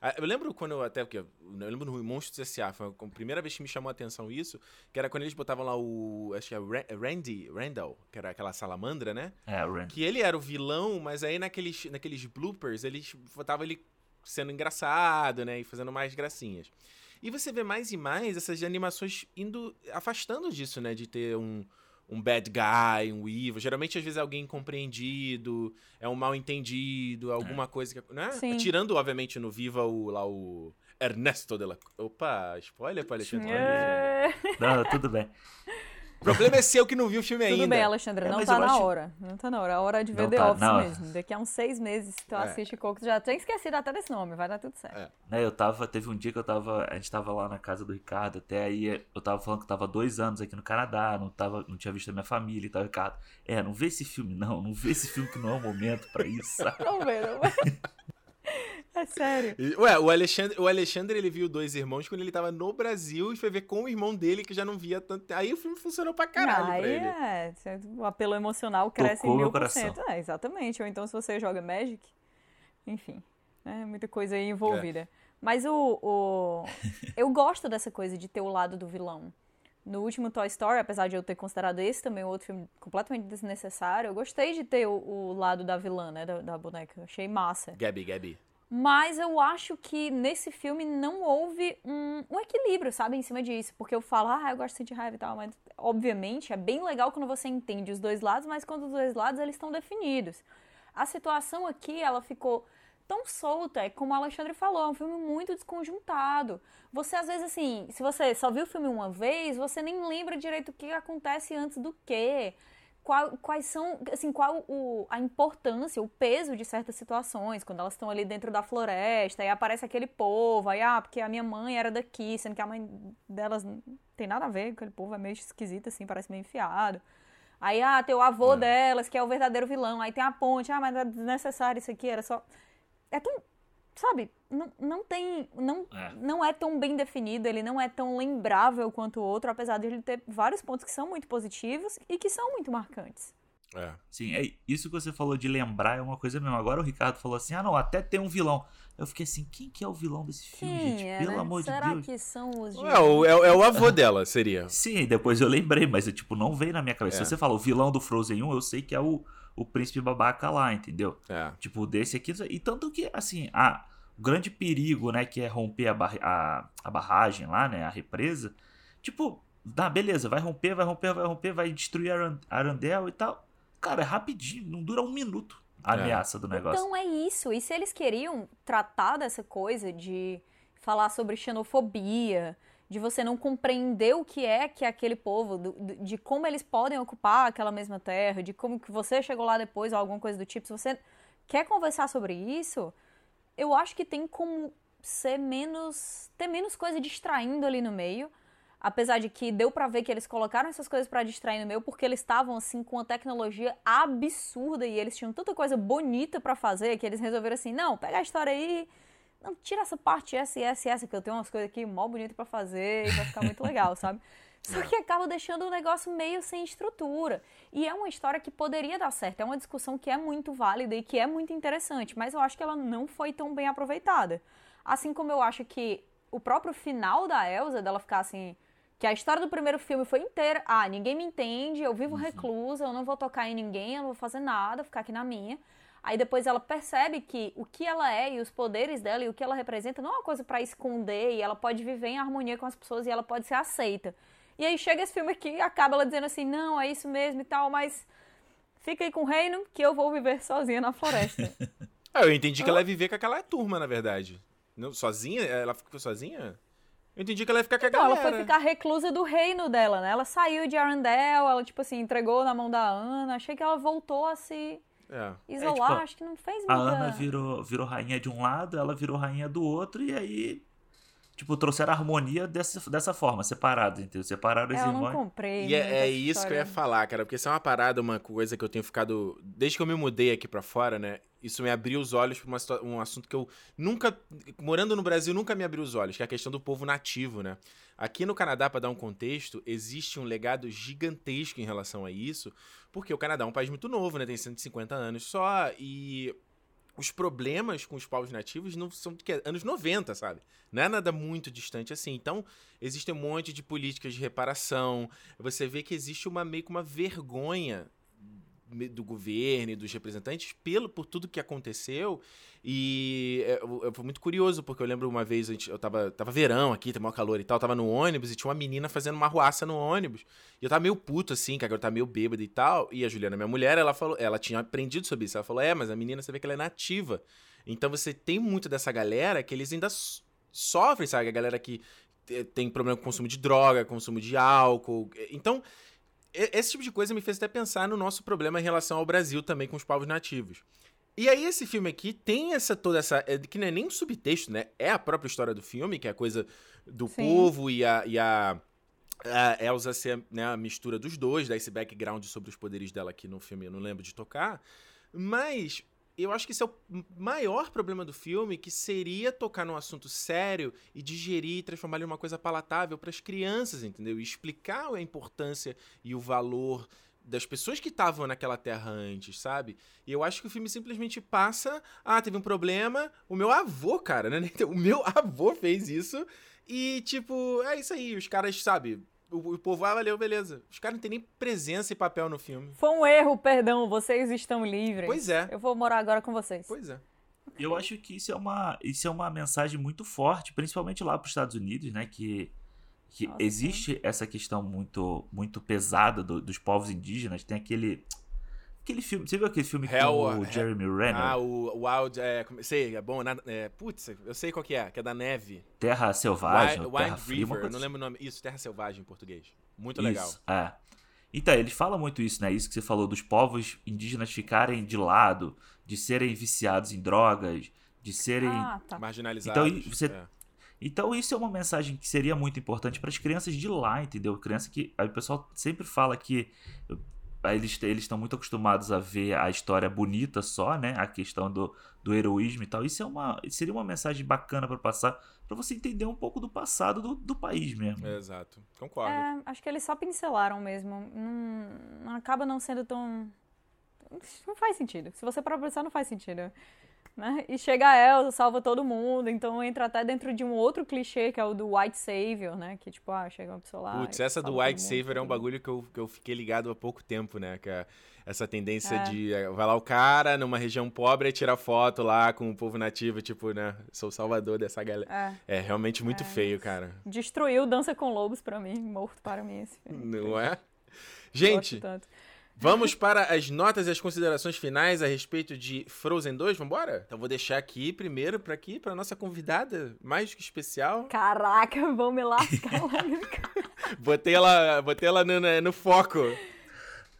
A: Ah, Eu lembro quando eu até porque eu lembro no Monstros S.A. foi a primeira vez que me chamou a atenção isso, que era quando eles botavam lá o acho que é Ra- Randy, Randall, que era aquela salamandra, né?
B: É, o Ren.
A: Que ele era o vilão, mas aí naqueles, naqueles bloopers eles botavam ele sendo engraçado, né? E fazendo mais gracinhas. E você vê mais e mais essas animações indo afastando disso, né? De ter um, um bad guy, um evil. Geralmente, às vezes, é alguém incompreendido, é um mal entendido, alguma coisa que. Né?
C: Sim.
A: Tirando, obviamente, no Viva o, lá o Ernesto de la. Opa, spoiler para Alexandre.
C: É,
B: Não, tudo bem.
A: O problema é seu que não viu o filme ainda.
C: Tudo bem, Alexandre,
B: É,
C: não tá na
B: acho-
C: hora. Não tá na hora. É a hora de ver
B: Não
C: The
B: tá,
C: Office
B: não.
C: mesmo. Daqui a uns seis meses tu
A: É.
C: assiste Coco, já tinha esquecido até desse nome, vai dar tudo certo.
A: É.
B: Né, eu tava, teve um dia que eu tava, a gente tava lá na casa do Ricardo, até aí eu tava falando que eu tava dois anos aqui no Canadá, não, tava, não tinha visto a minha família e tal, Ricardo, é, não vê esse filme não, não vê esse filme que não é o momento pra isso, sabe?
C: Não vê, não vê. (laughs) É sério.
A: Ué, o Alexandre, o Alexandre ele viu Dois Irmãos quando ele tava no Brasil e foi ver com o irmão dele que já não via tanto. Aí o filme funcionou pra caralho
C: Aí
A: pra ele.
C: é, o apelo emocional cresce
B: Tocou
C: em mil por cento.
B: coração.
C: É, exatamente. Ou então se você joga Magic, enfim, é muita coisa aí envolvida. Mas o, o... (laughs) eu gosto dessa coisa de ter o lado do vilão. No último Toy Story, apesar de eu ter considerado esse também um outro filme completamente desnecessário, eu gostei de ter o, o lado da vilã, né, da, da boneca. Achei massa.
A: Gabi, Gabi.
C: Mas eu acho que nesse filme não houve um, um equilíbrio, sabe, em cima disso. Porque eu falo, ah, eu gosto de raiva e tal, mas obviamente é bem legal quando você entende os dois lados, mas quando os dois lados eles estão definidos. A situação aqui, ela ficou tão solta, é como o Alexandre falou, é um filme muito desconjuntado. Você, às vezes, assim, se você só viu o filme uma vez, você nem lembra direito o que acontece antes do quê. Qual- quais são, assim, qual o, a importância, o peso de certas situações, quando elas estão ali dentro da floresta, aí aparece aquele povo, aí, ah, porque a minha mãe era daqui, sendo que a mãe delas não tem nada a ver, aquele povo é meio esquisito, assim, parece meio enfiado. Aí, ah, tem o avô
A: É.
C: delas, que é o verdadeiro vilão, aí tem a ponte, ah, mas é desnecessário isso aqui, era só... É tão, sabe, não, não tem, não,
B: É.
C: não é tão bem definido, ele não é tão lembrável quanto o outro, apesar de ele ter vários pontos que são muito positivos e que são muito marcantes.
A: É.
B: Sim, é isso que você falou de lembrar é uma coisa mesmo. Agora o Ricardo falou assim: ah, não, até tem um vilão. Eu fiquei assim: quem que é o vilão desse filme,
C: Quem
B: gente?
C: é,
B: Pelo
C: né?
B: amor
C: Será
B: de Deus.
C: que são os
A: É o, é, o- é o avô dela, seria.
B: Sim, depois eu lembrei, mas eu, tipo, não veio na minha cabeça.
A: É.
B: Se você fala o vilão do Frozen 1, eu sei que é o, o príncipe babaca lá, entendeu?
A: É.
B: Tipo, desse aqui. E tanto que, assim, a, o grande perigo, né, que é romper a, barri- a, a barragem lá, né, a represa. Tipo, tá, beleza, vai romper, vai romper, vai romper, vai destruir Aran- Arandel e tal. Cara, é rapidinho, não dura um minuto a
A: É.
B: ameaça do negócio.
C: Então é isso. E se eles queriam tratar dessa coisa de falar sobre xenofobia, de você não compreender o que é que é aquele povo, do- de como eles podem ocupar aquela mesma terra, de como que você chegou lá depois ou alguma coisa do tipo, se você quer conversar sobre isso, eu acho que tem como ser menos ter menos coisa distraindo ali no meio. Apesar de que deu pra ver que eles colocaram essas coisas pra distrair no meio porque eles estavam assim com uma tecnologia absurda e eles tinham tanta coisa bonita pra fazer que eles resolveram assim, não, pega a história aí, não tira essa parte essa e essa e essa que eu tenho umas coisas aqui mó bonitas pra fazer e vai ficar muito legal, (laughs) sabe? Só que acaba deixando o negócio meio sem estrutura. E é uma história que poderia dar certo, é uma discussão que é muito válida e que é muito interessante, mas eu acho que ela não foi tão bem aproveitada. Assim como eu acho que o próprio final da Elsa, dela ficar assim, que a história do primeiro filme foi inteira. Ah, ninguém me entende, eu vivo reclusa, eu não vou tocar em ninguém, eu não vou fazer nada, vou ficar aqui na minha. Aí depois ela percebe que o que ela é e os poderes dela e o que ela representa não é uma coisa pra esconder e ela pode viver em harmonia com as pessoas e ela pode ser aceita. E aí chega esse filme aqui e acaba ela dizendo assim: não, é isso mesmo e tal, mas fica aí com o reino que eu vou viver sozinha na floresta.
A: Ah, (laughs) eu entendi que ela ia viver com aquela turma, na verdade. Não, sozinha? Ela ficou sozinha? Eu entendi que ela ia ficar com a
C: ela
A: galera.
C: foi ficar reclusa do reino dela, né? Ela saiu de Arendelle, ela, tipo assim, entregou na mão da Ana. Achei que ela voltou a se
A: É.
C: isolar,
B: tipo,
C: acho que não fez
B: A
C: muita...
B: Ana virou, virou rainha de um lado, ela virou rainha do outro, e aí. Tipo, trouxeram a harmonia dessa, dessa forma, separados, entendeu? Separaram as
C: É, eu não
B: irmãs.
C: comprei.
A: E é, é isso que eu ia falar, cara, porque isso é uma parada, uma coisa que eu tenho ficado. Desde que eu me mudei aqui pra fora, né? Isso me abriu os olhos pra uma um assunto que eu nunca. Morando no Brasil, nunca me abriu os olhos, que é a questão do povo nativo, né? Aqui no Canadá, pra dar um contexto, existe um legado gigantesco em relação a isso, porque o Canadá é um país muito novo, né? Tem 150 anos só, e os problemas com os povos nativos não são que, anos 90, sabe? Não é nada muito distante assim. Então, existe um monte de políticas de reparação. Você vê que existe uma meio que uma vergonha do governo e dos representantes pelo por tudo que aconteceu. E é, eu, eu fui muito curioso porque eu lembro uma vez eu tava tava verão aqui tem maior calor e tal tava no ônibus e tinha uma menina fazendo uma ruaça no ônibus. E eu tava meio puto assim que agora tá meio bêbada e tal. E a Juliana minha mulher ela falou ela tinha aprendido sobre isso. Ela falou é mas a menina você vê que ela é nativa. Então você tem muito dessa galera que eles ainda sofrem sabe? A galera que te- tem problema com consumo de droga consumo de álcool. Então esse tipo de coisa me fez até pensar no nosso problema em relação ao Brasil também com os povos nativos. E aí esse filme aqui tem essa toda essa é, que não é nem um subtexto, né? É a própria história do filme, que é a coisa do
C: Sim.
A: povo e a, e a, a Elsa ser né, a mistura dos dois, dar esse background sobre os poderes dela aqui no filme, eu não lembro de tocar. Mas eu acho que esse é o maior problema do filme, que seria tocar num assunto sério e digerir e transformar ele em uma coisa palatável para as crianças, entendeu? E explicar a importância e o valor das pessoas que estavam naquela terra antes, sabe? E eu acho que o filme simplesmente passa, ah, teve um problema, o meu avô, cara, (laughs) né? O meu avô fez isso e tipo, é isso aí, os caras, sabe? O, o povo, ah, valeu, beleza. Os caras não têm nem presença e papel no filme.
C: Foi um erro, perdão, vocês estão livres.
A: Pois é.
C: Eu vou morar agora com vocês.
A: Pois é.
B: Eu acho que isso é uma, isso é uma mensagem muito forte, principalmente lá para os Estados Unidos, né? Que, que
C: Nossa,
B: existe essa questão muito, muito pesada do- dos povos indígenas. Tem aquele. Aquele filme. Você viu aquele filme
A: Hell-
B: com o Jeremy Renner?
A: Ah, o, Wild, é, sei, é bom, é, putz, eu sei qual que é, que é da neve.
B: Terra Selvagem,
A: Wild,
B: Terra
A: Wild
B: Fria,
A: River, não
B: assim.
A: lembro o nome. Isso, Terra Selvagem em português. Muito legal.
B: Isso, é. Então, ele fala muito isso, né? Isso que você falou, dos povos indígenas ficarem de lado, de serem viciados em drogas, de serem.
C: Ah, tá.
A: Marginalizados.
B: Então, você-
A: é.
B: Então, isso é uma mensagem que seria muito importante para as crianças de lá, entendeu? Criança que. Aí o pessoal sempre fala que. Eles eles estão muito acostumados a ver a história bonita só, né? A questão do, do heroísmo e tal. Isso é uma, seria uma mensagem bacana para passar, para você entender um pouco do passado do, do país mesmo.
A: Exato, concordo.
C: É, acho que eles só pincelaram mesmo. Não, não acaba não sendo tão Não faz sentido. Se você parar pra pensar, não faz sentido. Né? E chega a Elsa, salva todo mundo, então entra até dentro de um outro clichê, que é o do White Savior, né? Que tipo, ah, chega uma pessoa lá.
A: Putz, essa do White Savior é um bagulho que eu, que eu fiquei ligado há pouco tempo, né? Que é essa tendência
C: É.
A: de. é, Vai lá o cara numa região pobre e tira foto lá com o povo nativo, tipo, né? Sou salvador dessa galera.
C: É,
A: É realmente muito
C: É.
A: feio, cara.
C: destruiu Dança com Lobos pra mim, morto para mim esse filme.
A: Não é?
C: Gosto
A: Gente,
C: tanto.
A: Vamos para as notas e as considerações finais a respeito de Frozen 2, vambora? Então vou deixar aqui primeiro para aqui para nossa convidada mais que especial.
C: Caraca, vão me lascar lá no (laughs)
A: Botei ela, botei ela no, no foco.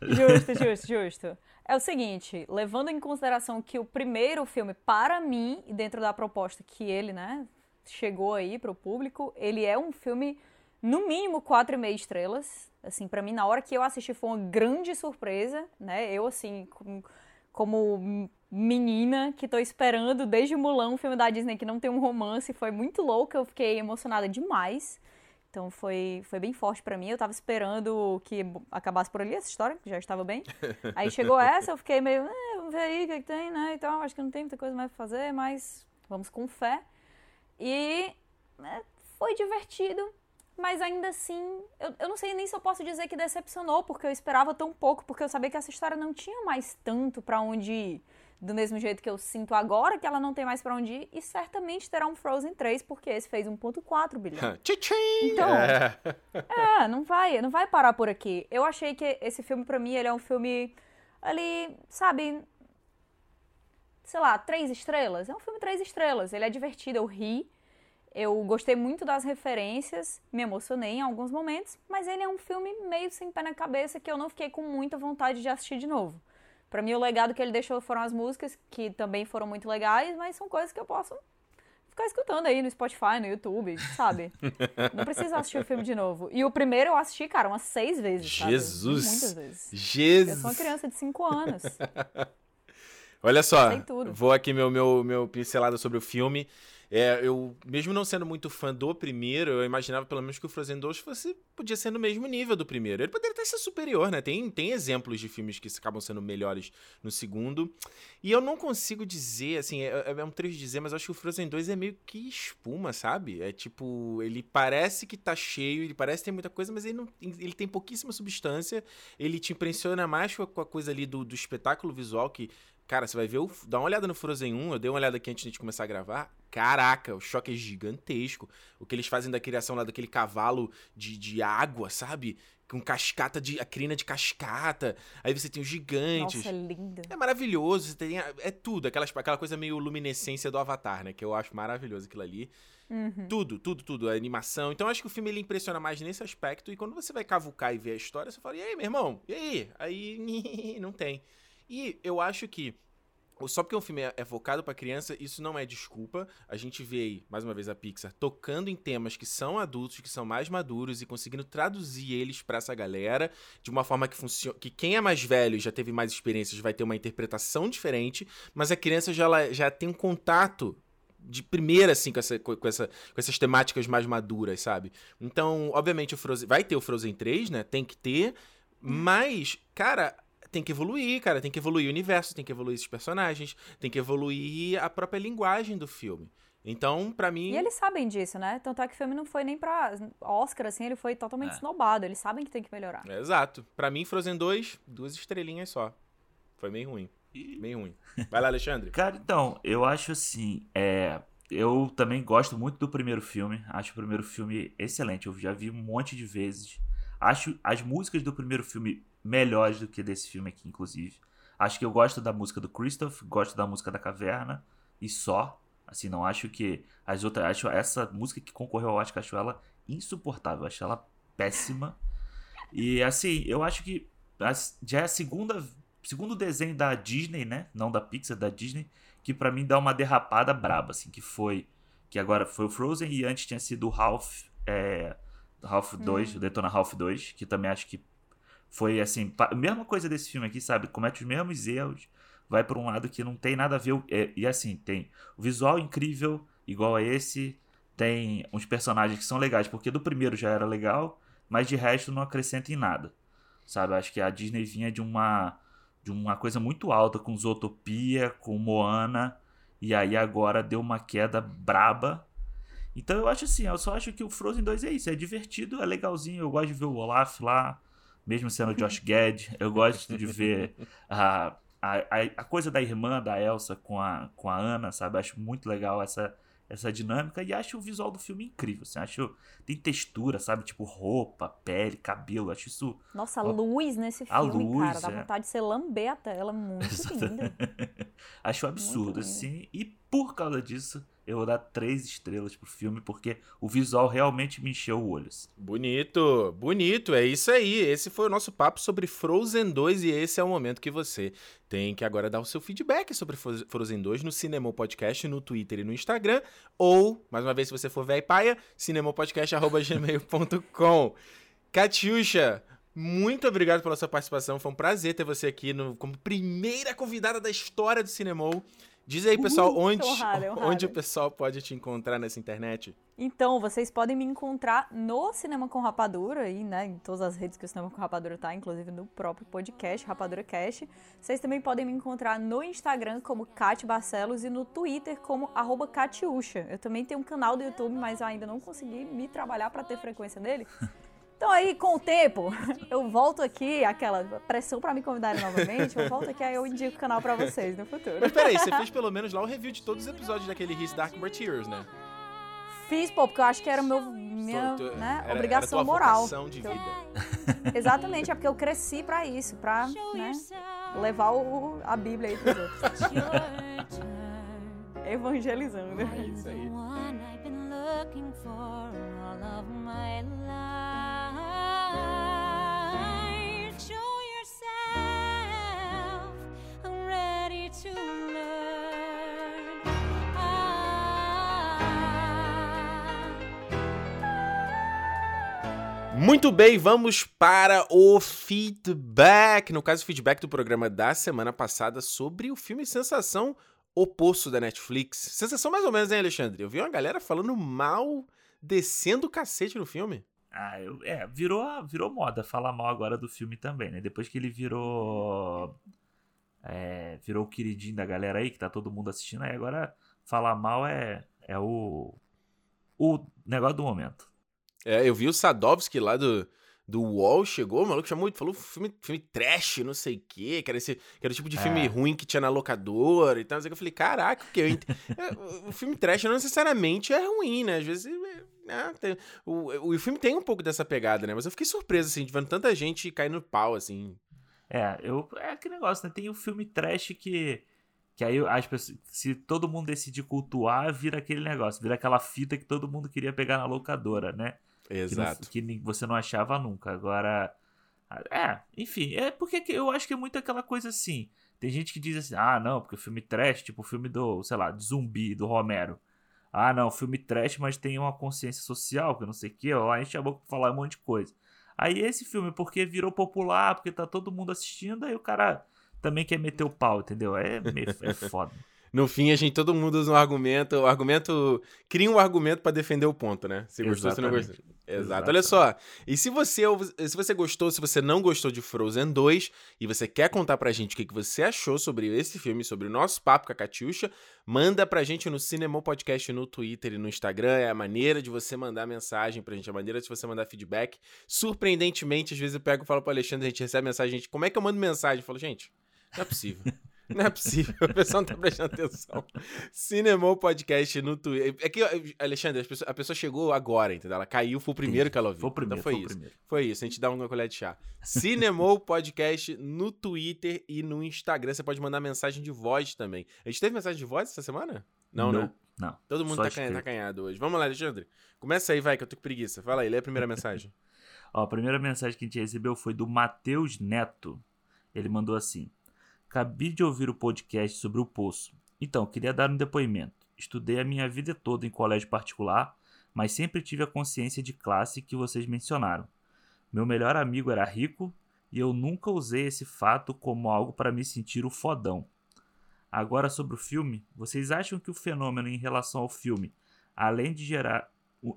C: Justo, justo, justo. É o seguinte, levando em consideração que o primeiro filme, para mim, e dentro da proposta que ele, né, chegou aí pro público, ele é um filme, no mínimo, quatro e meia estrelas. Assim, para mim, na hora que eu assisti, foi uma grande surpresa, né? Eu, assim, como, como menina que tô esperando desde Mulan, um filme da Disney que não tem um romance, foi muito louco, eu fiquei emocionada demais. Então foi, foi bem forte pra mim. Eu tava esperando que acabasse por ali essa história, que já estava bem. (laughs) Aí chegou essa, eu fiquei meio, eh, vamos ver aí o que, que tem, né? Então, acho que não tem muita coisa mais pra fazer, mas vamos com fé. E né, foi divertido, mas ainda assim, eu, eu não sei nem se eu posso dizer que decepcionou, porque eu esperava tão pouco, porque eu sabia que essa história não tinha mais tanto pra onde ir. Do mesmo jeito que eu sinto agora que ela não tem mais pra onde ir, e certamente terá um Frozen 3, porque esse fez 1.4 bilhão. (laughs) Então,
A: É.
C: é, não vai, não vai parar por aqui. Eu achei que esse filme, pra mim, ele é um filme ali, sabe, sei lá, três estrelas. É um filme três estrelas. Ele é divertido, eu ri. Eu gostei muito das referências, me emocionei em alguns momentos, mas ele é um filme meio sem pé na cabeça que eu não fiquei com muita vontade de assistir de novo. Pra mim, o legado que ele deixou foram as músicas, que também foram muito legais, mas são coisas que eu posso ficar escutando aí no Spotify, no YouTube, sabe? (laughs) Não precisa assistir o filme de novo. E o primeiro eu assisti, cara, umas seis vezes. sabe?
A: Jesus!
C: Muitas vezes. Eu
A: Jesus!
C: sou uma criança de cinco anos. (laughs)
A: Olha só, vou aqui meu, meu, meu pincelada sobre o filme. É, eu, mesmo não sendo muito fã do primeiro, eu imaginava pelo menos que o Frozen 2 fosse, podia ser no mesmo nível do primeiro. Ele poderia até ser superior, né? Tem, tem exemplos de filmes que acabam sendo melhores no segundo. E eu não consigo dizer, assim, é, é um trecho dizer, mas eu acho que o Frozen 2 é meio que espuma, sabe? É tipo, ele parece que tá cheio, ele parece ter muita coisa, mas ele, não, ele tem pouquíssima substância. Ele te impressiona mais com a, coisa ali do, do espetáculo visual que Cara, você vai ver o. Dá uma olhada no Frozen 1, eu dei uma olhada aqui antes de começar a gravar. Caraca, o choque é gigantesco. O que eles fazem da criação lá daquele cavalo de, de água, sabe? Com cascata de. a crina de cascata. Aí você tem os gigantes.
C: Nossa, é linda.
A: É maravilhoso, você tem. É tudo, aquelas, aquela coisa meio luminescência do Avatar, né? Que eu acho maravilhoso aquilo ali.
C: Uhum.
A: Tudo, tudo, tudo. A animação. Então eu acho que o filme ele impressiona mais nesse aspecto. E quando você vai cavucar e ver a história, você fala, e aí, meu irmão? E aí? Aí (laughs) não tem. E eu acho que. Só porque um filme é, é focado pra criança, isso não é desculpa. A gente vê aí, mais uma vez, a Pixar tocando em temas que são adultos, que são mais maduros e conseguindo traduzir eles pra essa galera de uma forma que funciona. Que quem é mais velho e já teve mais experiências vai ter uma interpretação diferente, mas a criança já, ela, já tem um contato de primeira, assim, com, essa, com, essa, com essas temáticas mais maduras, sabe? Então, obviamente, o Frozen. Vai ter o Frozen 3, né? Tem que ter. Mas, cara, tem que evoluir, cara. Tem que evoluir o universo, tem que evoluir esses personagens, tem que evoluir a própria linguagem do filme. Então, pra mim.
C: E eles sabem disso, né? Tanto é que o filme não foi nem pra Oscar, assim, ele foi totalmente
B: É.
C: snobado. Eles sabem que tem que melhorar.
A: Exato. Pra mim, Frozen 2, duas estrelinhas só. Foi meio ruim.
B: E-
A: Bem ruim. Vai lá, Alexandre. (laughs)
B: Cara, então, eu acho assim, é, eu também gosto muito do primeiro filme. Acho o primeiro filme excelente. Eu já vi um monte de vezes. Acho as músicas do primeiro filme melhores do que desse filme aqui, inclusive. Acho que eu gosto da música do Christoph, gosto da música da Caverna e só. Assim, não acho que as outras, acho essa música que concorreu ao Oscar, acho ela insuportável, acho ela péssima. E assim, eu acho que já é a segunda segundo desenho da Disney, né? Não da Pixar, da Disney, que pra mim dá uma derrapada braba, assim, que foi que agora foi o Frozen e antes tinha sido o Ralph, é, Ralph 2, o Detona Ralph 2, que também acho que foi assim, pa- mesma coisa desse filme aqui, sabe? Comete os mesmos erros, vai por um lado que não tem nada a ver, é, e assim, tem o visual incrível, igual a esse, tem uns personagens que são legais, porque do primeiro já era legal, mas de resto não acrescenta em nada. Sabe? Acho que a Disney vinha de uma de uma coisa muito alta com Zootopia, com Moana, e aí agora deu uma queda braba. Então eu acho assim, eu só acho que o Frozen 2 é isso, é divertido, é legalzinho, eu gosto de ver o Olaf lá, mesmo sendo o Josh Gad, eu gosto de ver a, a, a, coisa da irmã da Elsa com a, com a Ana, sabe? Acho muito legal essa, essa dinâmica e acho o visual do filme incrível. Assim, acho tem textura, sabe? Tipo roupa, pele, cabelo. Acho isso.
C: Nossa, a luz nesse filme, a luz, cara, dá é. vontade de ser lamber a tela. Muito (laughs) linda.
B: acho absurdo, assim. E por causa disso, eu vou dar três estrelas pro filme, porque o visual realmente me encheu o olho. Assim.
A: Bonito, bonito, é isso aí. Esse foi o nosso papo sobre Frozen 2 e esse é o momento que você tem que agora dar o seu feedback sobre Frozen 2 no Cinema Podcast, no Twitter e no Instagram, ou, mais uma vez, se você for velho paia, cinemopodcast.gmail.com. Catiuxa, muito obrigado pela sua participação, foi um prazer ter você aqui no, como primeira convidada da história do Cinemol. Diz aí, pessoal, onde, honrada, onde o pessoal pode te encontrar nessa internet?
C: Então, vocês podem me encontrar no Cinema com Rapadura, aí, né, em todas as redes que o Cinema com Rapadura tá, inclusive no próprio podcast, Rapadura Cast. Vocês também podem me encontrar no Instagram como Kat Barcelos e no Twitter como arroba Catiuxa. Eu também tenho um canal do YouTube, mas ainda não consegui me trabalhar para ter frequência nele. (laughs) Então aí, com o tempo, eu volto aqui, aquela pressão para me convidarem novamente, eu volto aqui, aí eu indico o canal para vocês no futuro.
A: Mas peraí, você fez pelo menos lá o review de todos os episódios daquele His Dark Tears, né?
C: Fiz, pô, porque eu acho que era meu, minha tu, né, era, obrigação
A: era
C: moral.
A: de vida.
C: Exatamente, é porque eu cresci para isso, pra né, levar o, a Bíblia aí pros outros. Evangelizando.
A: É isso aí. Muito bem, vamos para o feedback. No caso, o feedback do programa da semana passada sobre o filme Sensação Oposto da Netflix. Sensação mais ou menos, hein, Alexandre? Eu vi uma galera falando mal, descendo o cacete no filme.
B: Ah, eu, é, virou, virou moda falar mal agora do filme também, né? Depois que ele virou. É, virou o queridinho da galera aí, que tá todo mundo assistindo, aí agora falar mal é, é o, o negócio do momento.
A: É, eu vi o Sadovski lá do, do UOL, chegou, o maluco chamou, falou filme, filme trash, não sei o quê, que era, esse, que era o tipo de filme é. ruim que tinha na locadora e tal. Eu falei, caraca, porque eu ent... (laughs) É, o filme trash não necessariamente é ruim, né? Às vezes. É, tem, o, o, filme tem um pouco dessa pegada, né? Mas eu fiquei surpreso, assim, de vendo tanta gente cair no pau, assim.
B: É, eu, é aquele negócio, né? Tem o filme trash que. Que aí as pessoas, se todo mundo decidir cultuar, vira aquele negócio, vira aquela fita que todo mundo queria pegar na locadora, né?
A: Exato.
B: Que, não, que você não achava nunca. Agora. É, enfim, é porque eu acho que é muito aquela coisa assim. Tem gente que diz assim, ah, não, porque o filme trash, tipo o filme do, sei lá, de zumbi, do Romero. Ah, não, filme trash, mas tem uma consciência social, que não sei o que, ó, a gente chamou pra falar um monte de coisa. Aí esse filme, porque virou popular, porque tá todo mundo assistindo, aí o cara também quer meter o pau, entendeu? É, é foda
A: no fim, a gente, todo mundo usa um argumento. O argumento. Cria um argumento para defender o ponto, né? Se gostou, se não gostou. Exato. Exato. Olha só. E se você, se você gostou, se você não gostou de Frozen 2 e você quer contar pra gente o que, que você achou sobre esse filme, sobre o nosso papo com a Catiuxa, manda pra gente no Cinema Podcast no Twitter e no Instagram. É a maneira de você mandar mensagem pra gente, é a maneira de você mandar feedback. Surpreendentemente, às vezes eu pego e falo pro Alexandre, a gente recebe mensagem, gente, como é que eu mando mensagem? Eu falo, gente, não é possível. (laughs) Não é possível, o pessoal não tá prestando atenção. Cinemou Podcast no Twitter. É que, Alexandre, a pessoa, a pessoa, chegou agora, entendeu? Ela caiu, foi o primeiro que ela ouviu.
B: Foi o primeiro,
A: então foi,
B: foi
A: isso.
B: Primeiro.
A: Foi isso, a gente dá uma colher de chá. Cinemou Podcast no Twitter e no Instagram. Você pode mandar mensagem de voz também. A gente teve mensagem de voz essa semana? Não,
B: não
A: né?
B: Não.
A: Todo mundo tá, canha, tá canhado hoje. Vamos lá, Alexandre. Começa aí, vai, que eu tô com preguiça. Fala aí, lê a primeira mensagem. (laughs)
B: Ó, a primeira mensagem que a gente recebeu foi do Matheus Neto. Ele mandou assim: Acabei de ouvir o podcast sobre o Poço. Então, queria dar um depoimento. Estudei a minha vida toda em colégio particular, mas sempre tive a consciência de classe que vocês mencionaram. Meu melhor amigo era rico e eu nunca usei esse fato como algo para me sentir o fodão. Agora sobre o filme, vocês acham que o fenômeno em relação ao filme, além de gerar,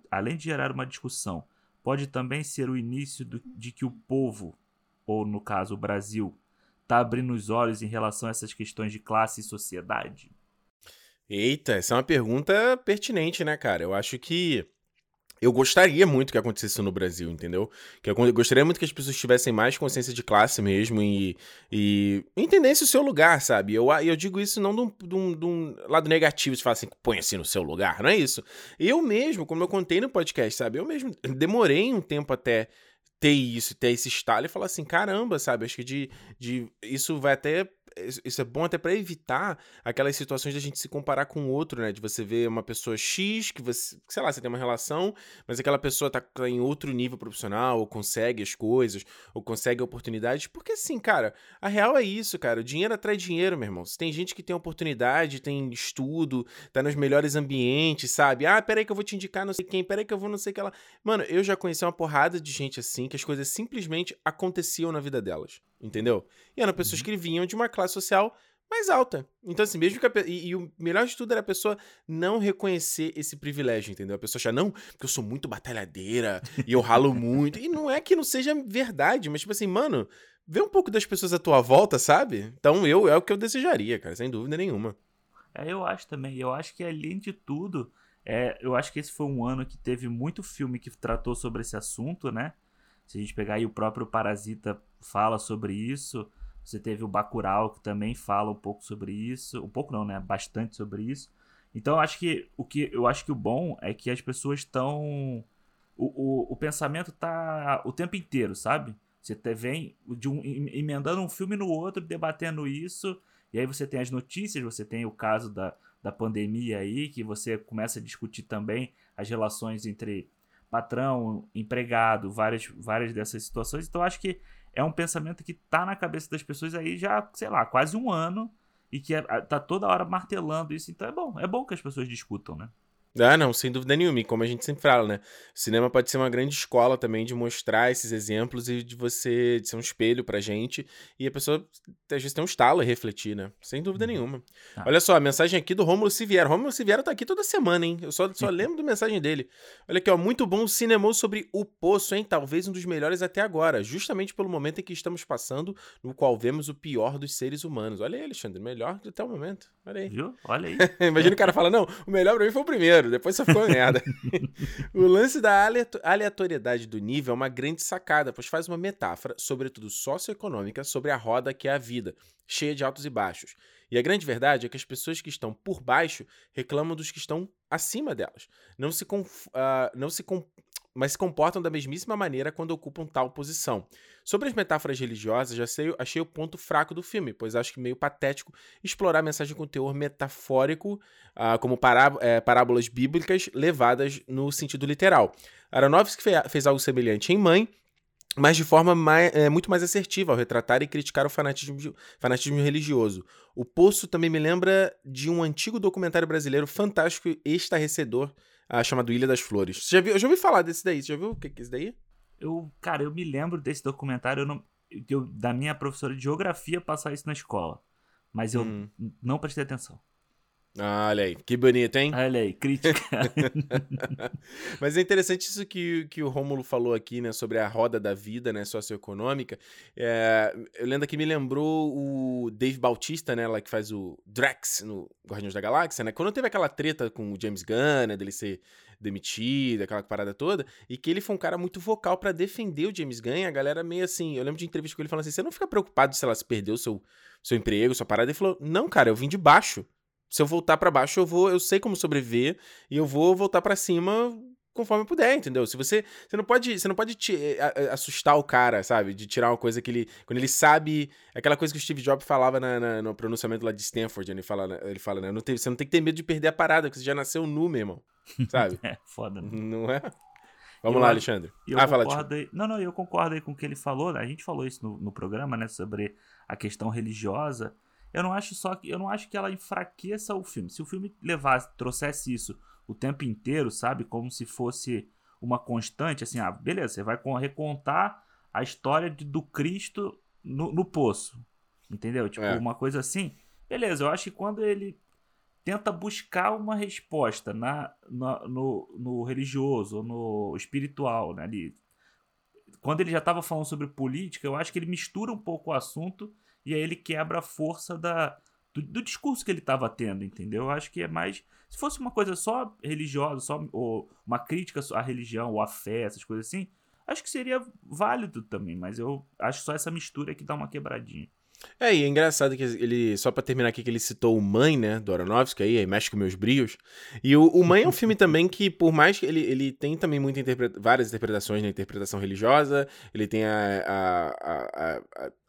B: além de gerar uma discussão, pode também ser o início do, de que o povo, ou no caso o Brasil, tá abrindo os olhos em relação a essas questões de classe e sociedade?
A: Eita, essa é uma pergunta pertinente, né, cara? Eu acho que eu gostaria muito que acontecesse no Brasil, entendeu? Que eu gostaria muito que as pessoas tivessem mais consciência de classe mesmo e, e entendessem o seu lugar, sabe? Eu, eu digo isso não de um, de um, de um lado negativo, de falar assim, põe assim no seu lugar, não é isso. Eu mesmo, como eu contei no podcast, sabe? Eu mesmo demorei um tempo até ter isso, ter esse estalo e falar assim, caramba, sabe? Acho que de, de isso vai até isso é bom até para evitar aquelas situações de a gente se comparar com o outro, né? De você ver uma pessoa X, que você, sei lá, você tem uma relação, mas aquela pessoa tá, tá em outro nível profissional, ou consegue as coisas, ou consegue oportunidades. Porque assim, cara, a real é isso, cara. O dinheiro atrai dinheiro, meu irmão. Se tem gente que tem oportunidade, tem estudo, tá nos melhores ambientes, sabe? Ah, peraí que eu vou te indicar não sei quem, peraí que eu vou não sei que ela. Mano, eu já conheci uma porrada de gente assim, que as coisas simplesmente aconteciam na vida delas entendeu? E eram pessoas uhum. que vinham de uma classe social mais alta. Então, assim, mesmo que a, e, e, o melhor de tudo era a pessoa não reconhecer esse privilégio, entendeu? A pessoa achar, não, porque eu sou muito batalhadeira e eu ralo muito. E não é que não seja verdade, mas, tipo assim, mano, vê um pouco das pessoas à tua volta, sabe? Então, eu é o que eu desejaria, cara, sem dúvida nenhuma.
B: É, eu acho também. Eu acho que, além de tudo, é, eu acho que esse foi um ano que teve muito filme que tratou sobre esse assunto, né? Se a gente pegar aí o próprio Parasita fala sobre isso. Você teve o Bacurau que também fala um pouco sobre isso, um pouco não, né? Bastante sobre isso. Então eu acho que o que eu acho que o bom é que as pessoas estão o, o, o, pensamento tá o tempo inteiro, sabe? Você te, vem de um, emendando um filme no outro, debatendo isso, e aí você tem as notícias, você tem o caso da, da pandemia aí, que você começa a discutir também as relações entre patrão, empregado, várias, várias dessas situações. Então acho que é um pensamento que tá na cabeça das pessoas aí já, sei lá, quase um ano e que é, tá toda hora martelando isso. Então é bom, é bom que as pessoas discutam, né?
A: Ah, não, sem dúvida nenhuma. E como a gente sempre fala, né? O cinema pode ser uma grande escola também de mostrar esses exemplos e de você de ser um espelho pra gente. E a pessoa, às vezes, tem um estalo a refletir, né? Sem dúvida uhum. nenhuma. Ah. Olha só, a mensagem aqui do Rômulo Siviero. Rômulo Siviero tá aqui toda semana, hein? Eu só, só (laughs) lembro da mensagem dele. Olha aqui, ó. Muito bom o cinema sobre O Poço, hein? Talvez um dos melhores até agora. Justamente pelo momento em que estamos passando, no qual vemos o pior dos seres humanos. Olha aí, Alexandre. Melhor até o momento. Olha aí.
B: Viu? Olha aí. (laughs)
A: Imagina o cara fala, não, o melhor pra mim foi o primeiro depois só ficou (laughs) merda. o lance da aleatoriedade do nível é uma grande sacada, pois faz uma metáfora, sobretudo socioeconômica, sobre a roda que é a vida, cheia de altos e baixos. E a grande verdade é que as pessoas que estão por baixo reclamam dos que estão acima delas. Não se, uh, não se mas se comportam da mesmíssima maneira quando ocupam tal posição. Sobre as metáforas religiosas, já sei, achei o ponto fraco do filme, pois acho que meio patético explorar mensagem com teor metafórico, uh, como pará é, parábolas bíblicas levadas no sentido literal. Aronofsky fez algo semelhante em Mãe, mas de forma mais, é, muito mais assertiva ao retratar e criticar o fanatismo, fanatismo religioso. O Poço também me lembra de um antigo documentário brasileiro fantástico e estarrecedor ah, chamado Ilha das Flores. Você já viu, eu já ouvi falar desse daí. Você já viu o que é esse daí?
B: Eu, cara, eu me lembro desse documentário eu não, eu, da minha professora de geografia passar isso na escola. Mas eu hum. não prestei atenção.
A: Ah, olha aí, que bonito, hein?
B: Olha aí, crítica. (laughs)
A: Mas é interessante isso que, que o Rômulo falou aqui, né, sobre a roda da vida, né, socioeconômica. É, eu lembro que me lembrou o Dave Bautista, né, lá que faz o Drax no Guardiões da Galáxia, né? Quando teve aquela treta com o James Gunn, né, dele ser demitido, aquela parada toda, e que ele foi um cara muito vocal para defender o James Gunn, a galera meio assim, eu lembro de entrevista com ele falando assim, você não fica preocupado, sei lá, se perdeu seu, seu emprego, sua parada? Ele falou, não, cara, eu vim de baixo se eu voltar para baixo, eu vou, eu sei como sobreviver e eu vou voltar para cima conforme puder, entendeu? Se você, você não pode, você não pode te, a, a, assustar o cara, sabe? De tirar uma coisa que ele, quando ele sabe, aquela coisa que o Steve Jobs falava na, na, no pronunciamento lá de Stanford, ele fala, né, ele fala, né? Não tem, você não tem que ter medo de perder a parada, porque você já nasceu nu, meu irmão, (laughs) sabe?
B: é, foda. Né?
A: Não é? Vamos eu, lá, Alexandre.
B: Eu ah, fala, aí, Não, não, eu concordo aí com o que ele falou, a gente falou isso no, no programa, né, sobre a questão religiosa, eu não acho só que eu não acho que ela enfraqueça o filme. Se o filme levasse, trouxesse isso o tempo inteiro, sabe, como se fosse uma constante, assim, ah, beleza, você vai recontar a história de, do Cristo no, no poço, entendeu? Tipo, é. uma coisa assim. Beleza, eu acho que quando ele tenta buscar uma resposta na, na no, no religioso, no espiritual, né, ali, quando ele já tava falando sobre política, eu acho que ele mistura um pouco o assunto e aí ele quebra a força da, do, do discurso que ele tava tendo, entendeu? Eu acho que é mais. Se fosse uma coisa só religiosa, só ou uma crítica à religião ou à fé, essas coisas assim, acho que seria válido também, mas eu acho só essa mistura que dá uma quebradinha.
A: É, e é engraçado que ele, só pra terminar aqui, que ele citou o Mãe, né, do Aronofsky, aí, aí mexe com meus brios. E o, o Mãe é um filme (laughs) também que, por mais que ele, ele tem também muita interpreta várias interpretações na interpretação religiosa, ele tem a, a, a,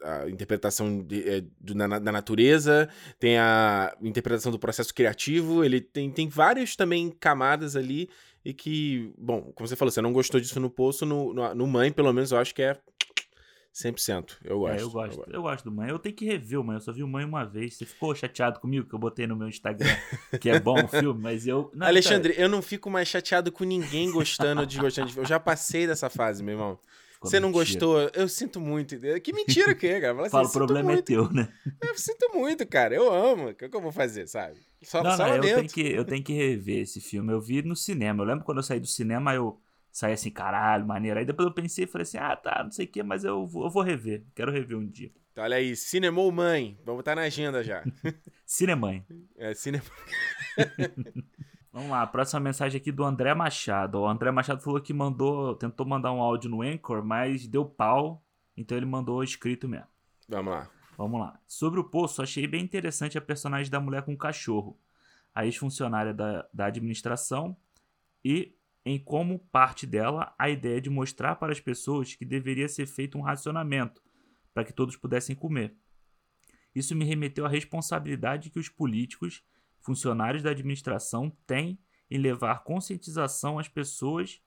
A: a, a interpretação de, é, do, na, da natureza, tem a interpretação do processo criativo, ele tem, tem várias também camadas ali e que, bom, como você falou, você não gostou disso no Poço, no, no, no Mãe, pelo menos, eu acho que é 100%. Eu gosto.
B: É, eu gosto. Eu gosto do Mãe. Eu tenho que rever o Mãe. Eu só vi o Mãe uma vez. Você ficou chateado comigo que eu botei no meu Instagram (laughs) que é bom o filme, mas eu.
A: Não, Alexandre, cara... eu não fico mais chateado com ninguém gostando ou desgostando de Eu já passei dessa fase, meu irmão. Ficou Você não gostou? Eu sinto muito. Que mentira que é, cara. Fala, assim,
B: Fala, o problema é
A: muito.
B: é teu, né?
A: Eu sinto muito, cara. Eu amo. O que, que eu vou fazer, sabe?
B: Só, não, só não, eu tenho, que, eu tenho que rever esse filme. Eu vi no cinema. Eu lembro quando eu saí do cinema, eu saí assim, caralho, maneiro. Aí depois eu pensei e falei assim, ah, tá, não sei o que, mas eu vou, eu vou rever. Quero rever um dia.
A: Então, olha aí, Cinemou Mãe. Vamos estar na agenda já. (laughs)
B: Cinemãe.
A: É, Cine... (laughs)
B: Vamos lá, próxima mensagem aqui do André Machado. O André Machado falou que mandou, tentou mandar um áudio no Anchor, mas deu pau, então ele mandou escrito mesmo.
A: Vamos lá.
B: Vamos lá. Sobre o poço, achei bem interessante a personagem da mulher com cachorro, a ex-funcionária da, da administração e em como parte dela a ideia de mostrar para as pessoas que deveria ser feito um racionamento para que todos pudessem comer. Isso me remeteu à responsabilidade que os políticos, funcionários da administração têm em levar conscientização às pessoas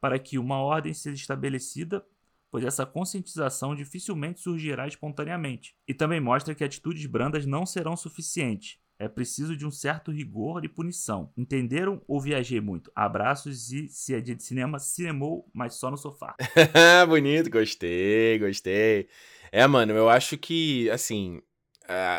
B: para que uma ordem seja estabelecida, pois essa conscientização dificilmente surgirá espontaneamente. E também mostra que atitudes brandas não serão suficientes é preciso de um certo rigor e punição. Entenderam ou viajei muito? Abraços e se é dia de cinema, cinemou, mas só no sofá. (laughs)
A: Bonito, gostei, gostei. É, mano, eu acho que, assim,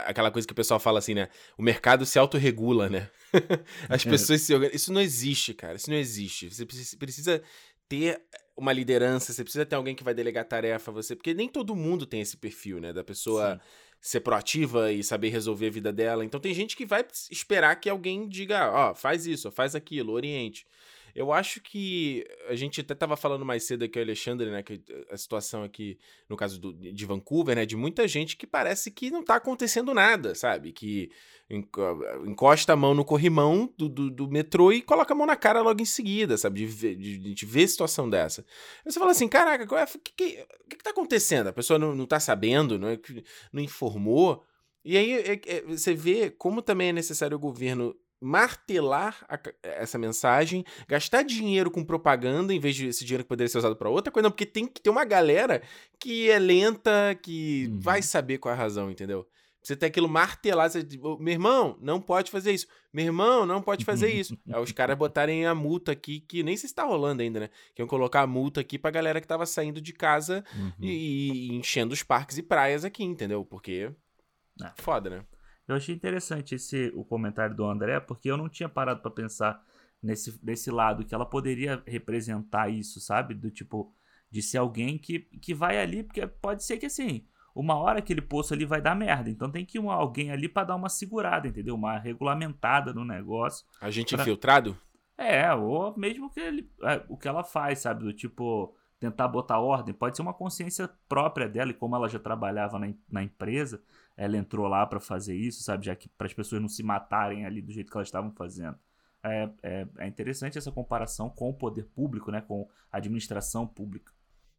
A: aquela coisa que o pessoal fala assim, né? O mercado se autorregula, né? (laughs) As é. pessoas se organizam. Isso não existe, cara. Isso não existe. Você precisa ter uma liderança, você precisa ter alguém que vai delegar tarefa a você, porque nem todo mundo tem esse perfil, né? Da pessoa. Sim ser proativa e saber resolver a vida dela. Então tem gente que vai esperar que alguém diga, ó, oh, faz isso, faz aquilo, oriente. Eu acho que a gente até estava falando mais cedo aqui, o Alexandre, né? Que a situação aqui, no caso do, de Vancouver, né? De muita gente que parece que não está acontecendo nada, sabe? Que encosta a mão no corrimão do, do, do, metrô e coloca a mão na cara logo em seguida, sabe? De, de, de, de ver situação dessa. Aí você fala assim, caraca, o é, que, que, que, que tá acontecendo? A pessoa não, não tá sabendo, não, é, não informou. E aí é, é, você vê como também é necessário o governo martelar a, essa mensagem, gastar dinheiro com propaganda em vez de esse dinheiro que poderia ser usado para outra coisa, não, porque tem que ter uma galera que é lenta, que uhum. vai saber qual é a razão, entendeu? Você tem aquilo martelado, você, meu irmão, não pode fazer isso. Meu irmão, não pode fazer isso. (laughs) Aí os caras botarem a multa aqui, que nem se está rolando ainda, né? Que iam colocar a multa aqui pra galera que tava saindo de casa uhum. e, e, enchendo os parques e praias aqui, entendeu? Porque. É. Foda, né?
B: Eu achei interessante esse o comentário do André, porque eu não tinha parado para pensar nesse, nesse lado, que ela poderia representar isso, sabe? Do tipo, de ser alguém que, que vai ali, porque pode ser que assim uma hora aquele poço ali vai dar merda. Então tem que ir alguém ali para dar uma segurada, entendeu? Uma regulamentada no negócio.
A: A gente
B: pra...
A: infiltrado?
B: É, ou mesmo que ele, é, o que ela faz, sabe? Do tipo, tentar botar ordem. Pode ser uma consciência própria dela, e como ela já trabalhava na, na empresa, ela entrou lá para fazer isso, sabe? Já que para as pessoas não se matarem ali do jeito que elas estavam fazendo. É, é, é interessante essa comparação com o poder público, né? Com a administração pública.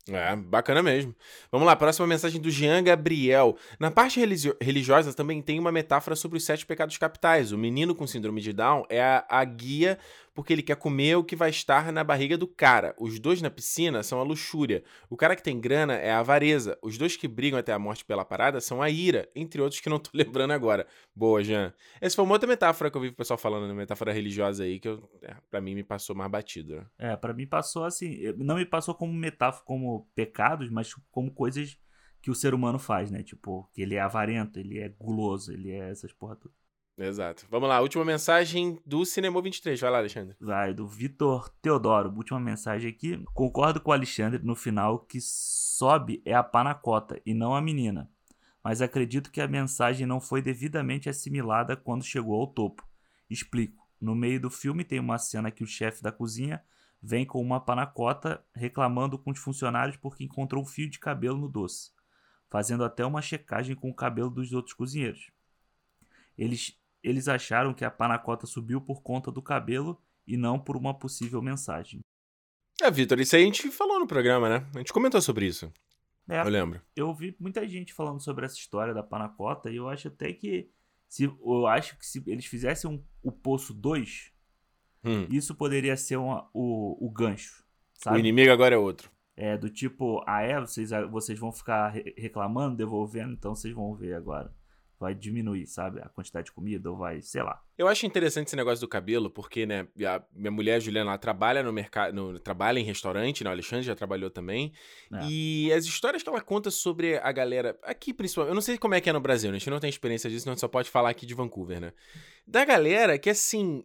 A: É, bacana mesmo. Vamos lá, próxima mensagem do Jean Gabriel. Na parte religiosa também tem uma metáfora sobre os sete pecados capitais. O menino com síndrome de Down é a, a guia porque ele quer comer o que vai estar na barriga do cara. Os dois na piscina são a luxúria. O cara que tem grana é a avareza. Os dois que brigam até a morte pela parada são a ira, entre outros que não tô (laughs) lembrando agora. Boa, Jean. Essa foi uma outra metáfora que eu vi o pessoal falando, né? metáfora religiosa aí, que é, pra mim me passou mais batido. Né?
B: É, pra mim passou assim, não me passou como metáfora, como pecados, mas como coisas que o ser humano faz, né? Tipo, que ele é avarento, ele é guloso, ele é essas porra todas.
A: Exato. Vamos lá, última mensagem do Cinema 23. Vai lá, Alexandre.
B: Vai, do Vitor Teodoro. Última mensagem aqui. Concordo com o Alexandre no final que sobe é a panacota e não a menina. Mas acredito que a mensagem não foi devidamente assimilada quando chegou ao topo. Explico. No meio do filme tem uma cena que o chefe da cozinha vem com uma panacota reclamando com os funcionários porque encontrou um fio de cabelo no doce, fazendo até uma checagem com o cabelo dos outros cozinheiros. Eles eles acharam que a panacota subiu por conta do cabelo e não por uma possível mensagem.
A: É, Vitor, isso aí a gente falou no programa, né? A gente comentou sobre isso.
B: É,
A: Eu lembro.
B: eu ouvi muita gente falando sobre essa história da panacota e eu acho até que se eu acho que se eles fizessem um, o Poço 2,
A: Hum.
B: isso poderia ser uma- o, o gancho,
A: O
B: sabe?
A: inimigo agora é outro.
B: É do tipo, ah é, vocês, vocês vão ficar re- reclamando, devolvendo, então vocês vão ver agora. Vai diminuir, sabe? A quantidade de comida ou vai, sei lá.
A: Eu acho interessante esse negócio do cabelo, porque, né, a minha mulher, a Juliana, ela trabalha no mercado, trabalha em restaurante, né, o Alexandre já trabalhou também.
B: É.
A: E as histórias que ela conta sobre a galera, aqui principalmente, eu não sei como é que é no Brasil, né, a gente não tem experiência disso, a gente só pode falar aqui de Vancouver, né. Da galera que, assim,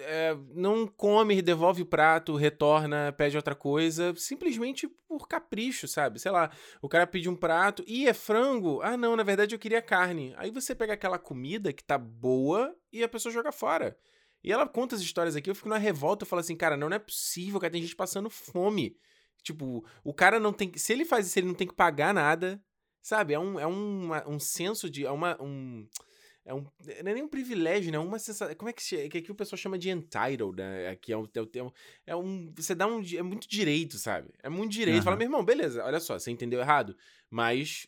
A: é, não come, devolve o prato, retorna, pede outra coisa, simplesmente por capricho, sabe? Sei lá, o cara pede um prato, e é frango? Ah, não, na verdade eu queria carne. Aí você pega aquela comida que tá boa e a pessoa joga fora. E ela conta as histórias aqui, eu fico na revolta, eu falo assim, cara, não, não é possível, cara, tem gente passando fome. Tipo, o cara não tem. Se ele faz isso, ele não tem que pagar nada. Sabe? É um, é uma- um senso de. É uma. Um, é um, não é nem um privilégio, né? É uma sensação. Como é que, se- que aqui o pessoal chama de entitled, né? Aqui é um, é um- é um. Você dá um. É muito direito, sabe? É muito direito.
B: Aham.
A: Fala, meu irmão, beleza, olha só, você entendeu errado. Mas.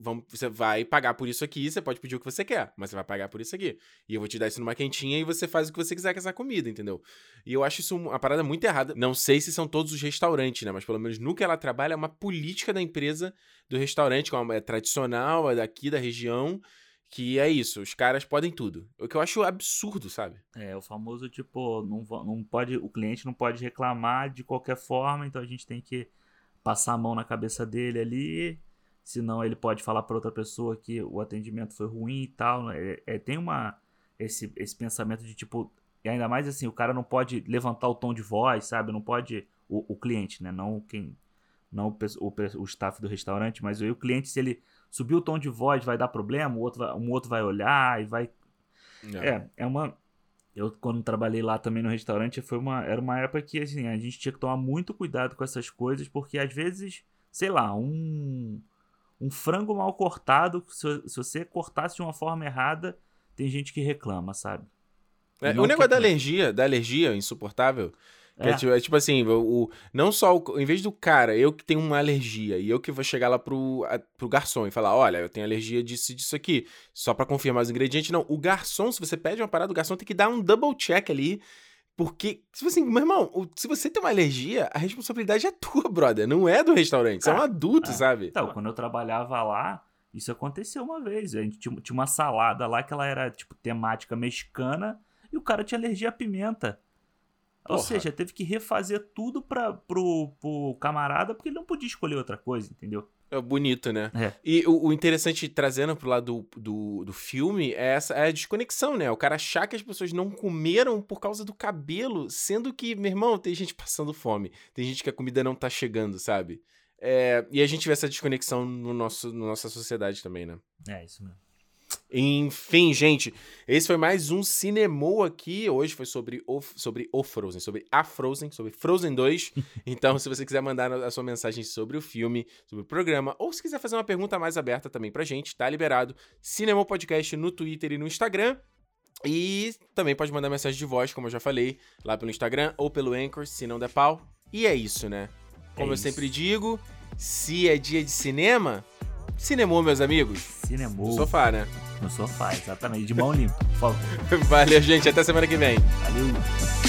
A: Vamos, você vai pagar por isso aqui, você pode pedir o que você quer, mas você vai pagar por isso aqui. E eu vou te dar isso numa quentinha e você faz o que você quiser com essa comida, entendeu? E eu acho isso uma parada muito errada. Não sei se são todos os restaurantes, né? Mas pelo menos no que ela trabalha é uma política da empresa do restaurante, que é é tradicional, é daqui da região, que é isso, os caras podem tudo. O que eu acho absurdo, sabe?
B: É, o famoso tipo, não, não pode, o cliente não pode reclamar de qualquer forma, então a gente tem que passar a mão na cabeça dele ali, senão ele pode falar para outra pessoa que o atendimento foi ruim e tal. É, é, tem uma esse, esse pensamento de tipo, e ainda mais assim, o cara não pode levantar o tom de voz, sabe? Não pode o, o cliente, né? Não quem não o, o, o staff do restaurante, mas aí o cliente se ele subir o tom de voz vai dar problema, o outro vai, um outro vai olhar e vai é, é uma. Eu, quando trabalhei lá também no restaurante, foi uma, era uma época que assim, a gente tinha que tomar muito cuidado com essas coisas, porque às vezes, sei lá, um, um frango mal cortado, se, se você cortasse de uma forma errada, tem gente que reclama, sabe?
A: É, o negócio da alergia, da alergia insuportável, é.
B: É.
A: tipo, é tipo assim, o, não só o, em vez do cara, eu que tenho uma alergia, e eu que vou chegar lá pro, a- pro garçom e falar, olha, eu tenho alergia disso e disso aqui, só pra confirmar os ingredientes, não, o garçom, se você pede uma parada, o garçom tem que dar um double check ali, porque, tipo assim, meu irmão, se você tem uma alergia, a responsabilidade é tua, (laughs) brother, não é do restaurante, você é um
B: Ah,
A: adulto,
B: é.
A: sabe?
B: Então, quando eu trabalhava lá, isso aconteceu uma vez. A gente tinha, tinha uma salada lá que ela era, tipo, temática mexicana e o cara tinha alergia à pimenta. Ou
A: Porra.
B: seja, teve que refazer tudo pra, pro, pro camarada porque ele não podia escolher outra coisa, entendeu?
A: É bonito, né?
B: É.
A: E o, o interessante, trazendo pro lado do, do, do filme, é essa é a desconexão, né? O cara achar que as pessoas não comeram por causa do cabelo, sendo que, meu irmão, tem gente passando fome. Tem gente que a comida não tá chegando, sabe? É, e a gente vê essa desconexão no nosso, na nossa sociedade também, né?
B: É, isso mesmo.
A: Enfim, gente, esse foi mais um Cinemou aqui. Hoje foi sobre o, sobre o Frozen, sobre a Frozen, sobre Frozen 2. (laughs) Então, se você quiser mandar a sua mensagem sobre o filme, sobre o programa, ou se quiser fazer uma pergunta mais aberta também pra gente, tá liberado. Cinemou Podcast no Twitter e no Instagram. E também pode mandar mensagem de voz, como eu já falei, lá pelo Instagram ou pelo Anchor, se não der pau. E é isso, né? Como
B: É
A: eu
B: isso.
A: sempre digo, se é dia de cinema, cinemou, meus amigos.
B: Cinemou
A: No sofá, né?
B: no sofá, exatamente. De mão limpa, por favor. (laughs)
A: Valeu, gente. Até semana que vem.
B: Valeu.